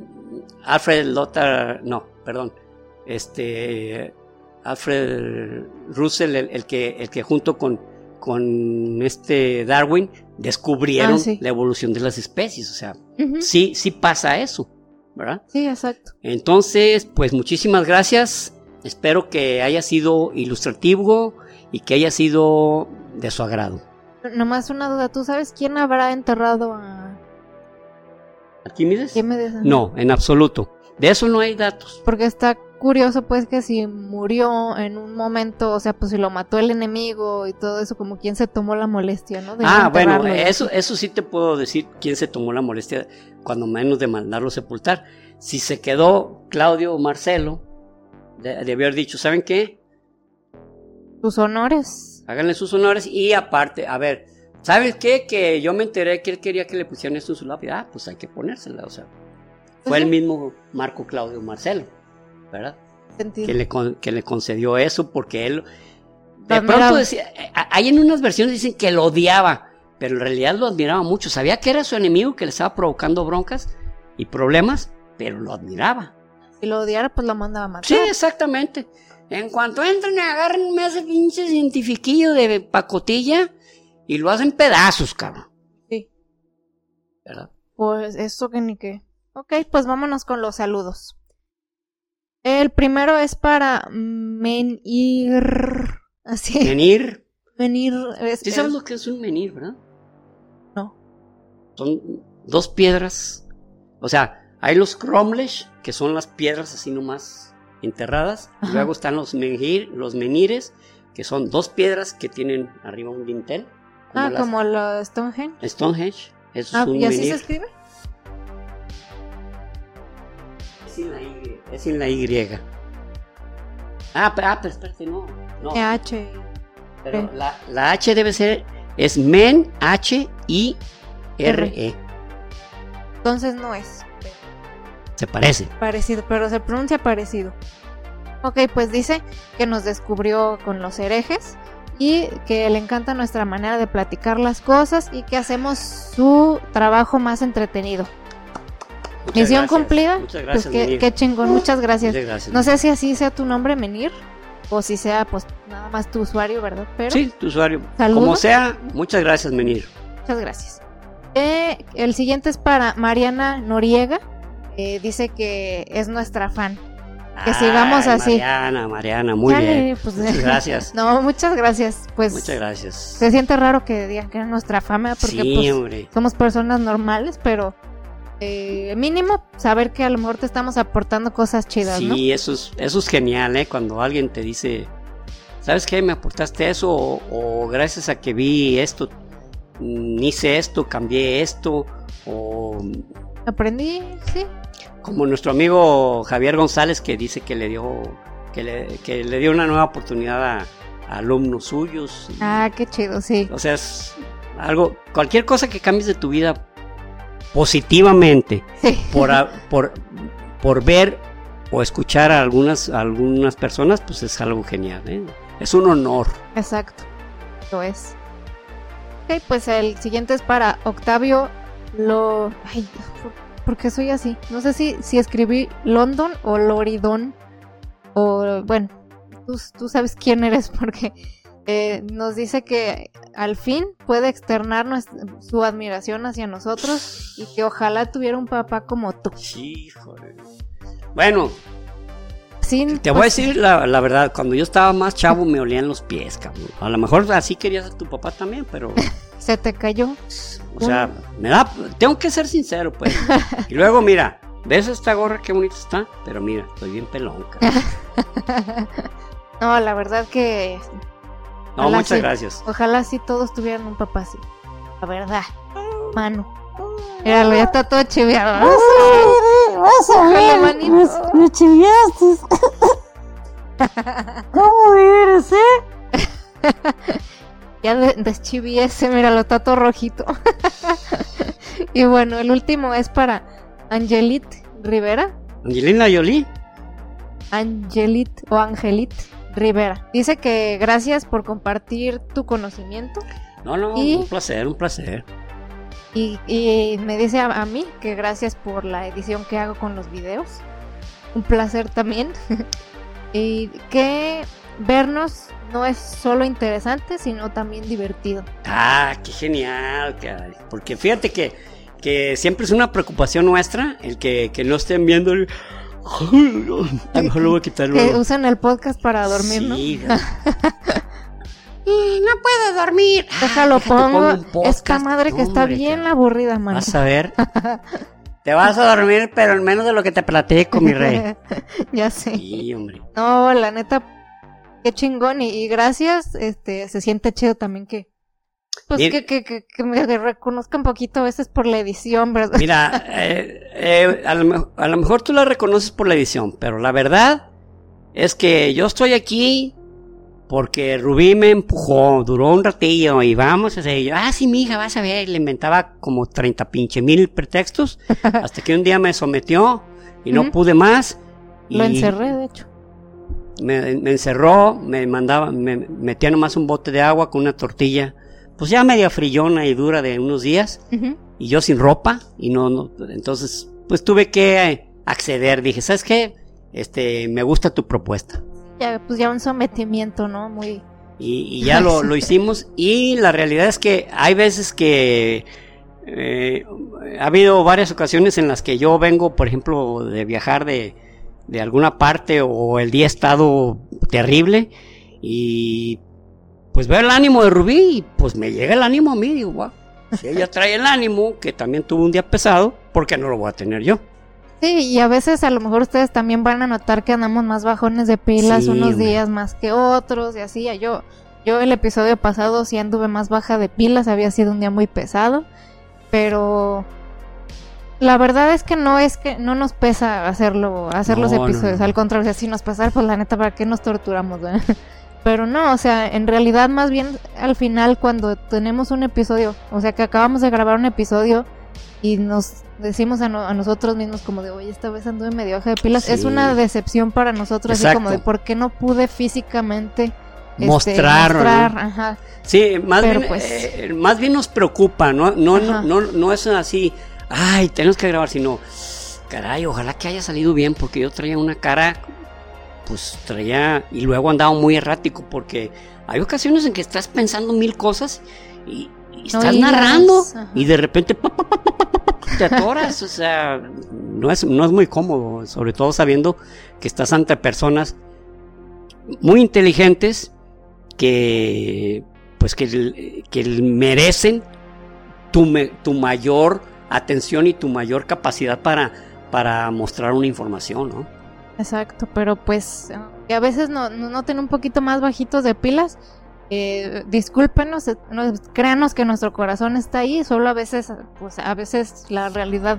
Alfred Lothar, no, perdón, este Alfred Russell, el, que, el que junto con, con este Darwin descubrieron ah, la evolución de las especies. O sea, sí, sí pasa eso, ¿verdad? Sí, exacto. Entonces, pues muchísimas gracias. Espero que haya sido ilustrativo y que haya sido de su agrado. Nomás una duda, ¿tú sabes quién habrá enterrado a Arquímedes? No, en absoluto. De eso no hay datos. Porque está curioso pues que si murió en un momento, o sea, pues si lo mató el enemigo y todo eso, como quién se tomó la molestia, ¿no? ah, bueno, eso, eso sí te puedo decir quién se tomó la molestia, cuando menos de mandarlo sepultar. Si se quedó Claudio o Marcelo, de, haber dicho, ¿saben qué? Sus honores. Háganle sus honores y aparte, a ver, ¿sabes qué? Que yo me enteré que él quería que le pusieran esto en su lápida. Ah, pues hay que ponérsela, o sea. Fue el mismo Marco Claudio Marcelo. ¿Verdad? Que le, que le concedió eso porque él de pronto decía, eh, hay en unas versiones dicen que lo odiaba, pero en realidad lo admiraba mucho. Sabía que era su enemigo que le estaba provocando broncas y problemas, pero lo admiraba. Si lo odiara, pues lo mandaba a matar. Sí, exactamente. En cuanto entren y agarren ese pinche cientifiquillo de pacotilla y lo hacen pedazos, cabrón. Sí. ¿Verdad? Pues eso que ni qué. Ok, pues vámonos con los saludos. El primero es para menir. Así. Menir. Menir. ¿Sí sabes lo que es un menir, verdad? No. Son dos piedras. O sea, hay los cromlesh, que son las piedras así nomás enterradas. Y luego están los menir, los menires, que son dos piedras que tienen arriba un dintel. ah, como los Stonehenge. Stonehenge. Eso ah, es un ¿Y así se escribe? Es sin la Y. Ah, ah pero espérate, no. no. H. Pero la, la, H debe ser. Es men, H, I, R, E. Entonces no es. Se parece. Parecido, pero se pronuncia parecido. Ok, pues dice que nos descubrió con los herejes y que le encanta nuestra manera de platicar las cosas y que hacemos su trabajo más entretenido. Misión cumplida. Muchas pues gracias. qué, chingón, muchas gracias. No sé si así sea tu nombre, Menir, o si sea pues nada más tu usuario, ¿verdad? Pero, sí, tu usuario. Como sea, muchas gracias, Menir. Muchas gracias. Eh, el siguiente es para Mariana Noriega. dice que es nuestra fan. que sigamos así. Mariana, Mariana, muy bien. Pues, muchas gracias. No, muchas gracias. Pues muchas gracias. Se siente raro que digan que era nuestra fama porque pues, somos personas normales, pero eh, mínimo saber que a lo mejor te estamos aportando cosas chidas, sí, eso es, eso es genial, ¿eh? Cuando alguien te dice, ¿sabes qué? Me aportaste eso o, gracias a que vi esto, mm, hice esto, cambié esto o... Aprendí, sí. Como nuestro amigo Javier González que dice que le dio, que le, dio una nueva oportunidad a, alumnos suyos. ah, qué chido, sí. O sea, es algo, cualquier cosa que cambies de tu vida positivamente por, por, por ver o escuchar a algunas, algunas personas, pues es algo genial, ¿eh? Es un honor. Exacto, lo es. Ok, pues el siguiente es para Octavio Lo... Ay, ¿por qué soy así? No sé si, si escribí London o Loridón. O bueno, tú, tú sabes quién eres porque eh, nos dice que al fin puede externar su admiración hacia nosotros y que ojalá tuviera un papá como tú. Bueno, te voy a decir la, verdad, cuando yo estaba más chavo me olían los pies, cabrón. A lo mejor así querías a tu papá también, pero... Se te cayó. O sea, me da, tengo que ser sincero, pues. Y luego, mira, ¿ves esta gorra qué bonita está? Pero mira, estoy bien pelón, no, la verdad que no, muchas gracias. Ojalá sí todos tuvieran un papá así. La verdad. Mano. Míralo, ya está todo chiviado. Vas a ver, me, chiviaste. ¿Cómo eres, eh? ya deschiviese, míralo, está todo rojito. y bueno, el último es para Angelit Rivera. Angelina Jolie. Angelit o Angelit Rivera. Dice que gracias por compartir tu conocimiento. No, no, un placer, un placer. Y, me dice a, mí que gracias por la edición que hago con los videos. Un placer también. y que vernos no es solo interesante, sino también divertido. Ah, qué genial, porque fíjate que, que siempre es una preocupación nuestra el que, que no estén viendo el a mejor lo voy a quitar Que usan el podcast para dormir, ¿no? no puedo dormir. Déjalo, ah, pongo. Esta madre que está bien aburrida, man. Vas a ver. Te vas a dormir, pero en menos de lo que te platico, mi rey. ya sé. Sí, hombre. No, la neta, qué chingón. Y, y, gracias. Este, se siente chido también que, pues que, que, que, me reconozca un poquito a veces por la edición, ¿verdad? Mira, eh, eh, a, lo, a, lo, mejor tú la reconoces por la edición, pero la verdad es que yo estoy aquí porque Rubí me empujó, duró un ratillo y vamos a hacer, yo, ah, sí, mi hija, vas a ver, le inventaba como 30 pinche mil pretextos, hasta que un día me sometió y no pude más. Lo encerré, de hecho. Me, me, encerró, me mandaba, me metía nomás un bote de agua con una tortilla pues ya media frillona y dura de unos días, y yo sin ropa, y no, no, entonces, pues tuve que eh, acceder, dije, ¿sabes qué? Este, me gusta tu propuesta. Ya, pues ya un sometimiento, ¿no? Muy... Y, ya lo, lo, hicimos, y la realidad es que hay veces que... Eh, ha habido varias ocasiones en las que yo vengo, por ejemplo, de viajar de, de alguna parte o el día ha estado terrible y pues veo el ánimo de Rubí y pues me llega el ánimo a mí, digo, wow, si ella trae el ánimo, que también tuvo un día pesado, ¿por qué no lo voy a tener yo? Sí, y a veces a lo mejor ustedes también van a notar que andamos más bajones de pilas unos días más que otros y así. Yo, yo el episodio pasado sí anduve más baja de pilas, había sido un día muy pesado, pero la verdad es que no es que no nos pesa hacerlo, hacer los episodios, al contrario, si nos pesa, pues la neta, ¿para qué nos torturamos? Pero no, o sea, en realidad más bien al final cuando tenemos un episodio, o sea que acabamos de grabar un episodio y nos decimos a, nosotros mismos como de, oye, esta vez anduve medio hoja de pilas, es una decepción para nosotros, así como de, ¿por qué no pude físicamente este, mostrar? Ajá. Sí, más bien, pues, eh, más bien nos preocupa, ¿no? No, no, no, no es así, ay, tenemos que grabar, sino, caray, ojalá que haya salido bien, porque yo traía una cara pues traía y luego andaba muy errático porque hay ocasiones en que estás pensando mil cosas y, estás narrando y de repente te atoras, o sea, no es, no es muy cómodo, sobre todo sabiendo que estás ante personas muy inteligentes que pues que, que merecen tu, tu mayor atención y tu mayor capacidad para, para mostrar una información, ¿no? Exacto, pero pues que a veces no, no, un poquito más bajitos de pilas, eh, discúlpenos, eh, créanos que nuestro corazón está ahí, solo a veces, pues a veces la realidad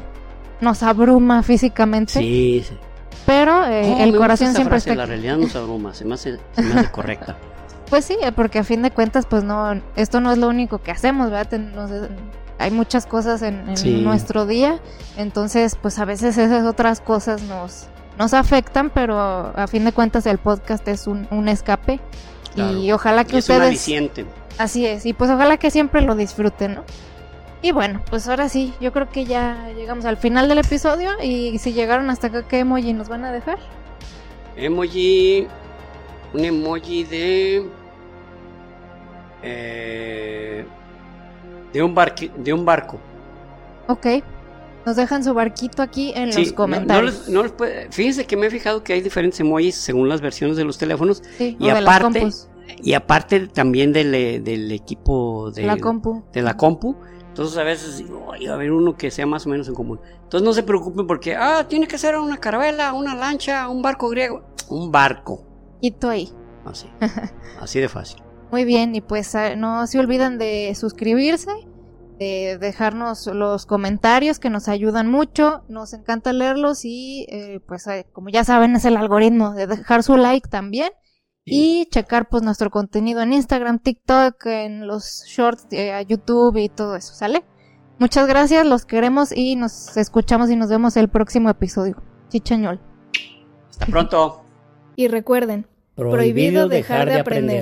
nos abruma físicamente. Sí, sí. Pero eh, el corazón siempre está. La realidad nos abruma, se me hace, se me hace correcta. Pues sí, porque a fin de cuentas, pues no, esto no es lo único que hacemos, ¿verdad? hay muchas cosas en, nuestro día, entonces, pues a veces esas otras cosas nos, nos afectan, pero a fin de cuentas el podcast es un, escape y ojalá que ustedes... Así es, y pues ojalá que siempre lo disfruten, ¿no? Y bueno, pues ahora sí, yo creo que ya llegamos al final del episodio y si llegaron hasta acá, ¿qué emoji nos van a dejar? Emoji, un emoji de eh, de, un de un barco. Ok. Nos dejan su barquito aquí en los comentarios. fíjense que me he fijado que hay diferentes emojis según las versiones de los teléfonos. y aparte, y aparte también del, del equipo de la compu. De la compu. Entonces a veces digo, a ver uno que sea más o menos en común. Entonces no se preocupen porque, ah, tiene que ser una carabela, una lancha, un barco griego. Un barco. Y tú ahí. Así. así de fácil. Muy bien, y pues ah, no se olviden de suscribirse, de dejarnos los comentarios que nos ayudan mucho, nos encanta leerlos y eh, pues eh, como ya saben es el algoritmo de dejar su like también y checar pues nuestro contenido en Instagram, TikTok, en los shorts de YouTube y todo eso, ¿sale? Muchas gracias, los queremos y nos escuchamos y nos vemos el próximo episodio. Chichañol. Hasta pronto. Y recuerden, prohibido, dejar, de aprender.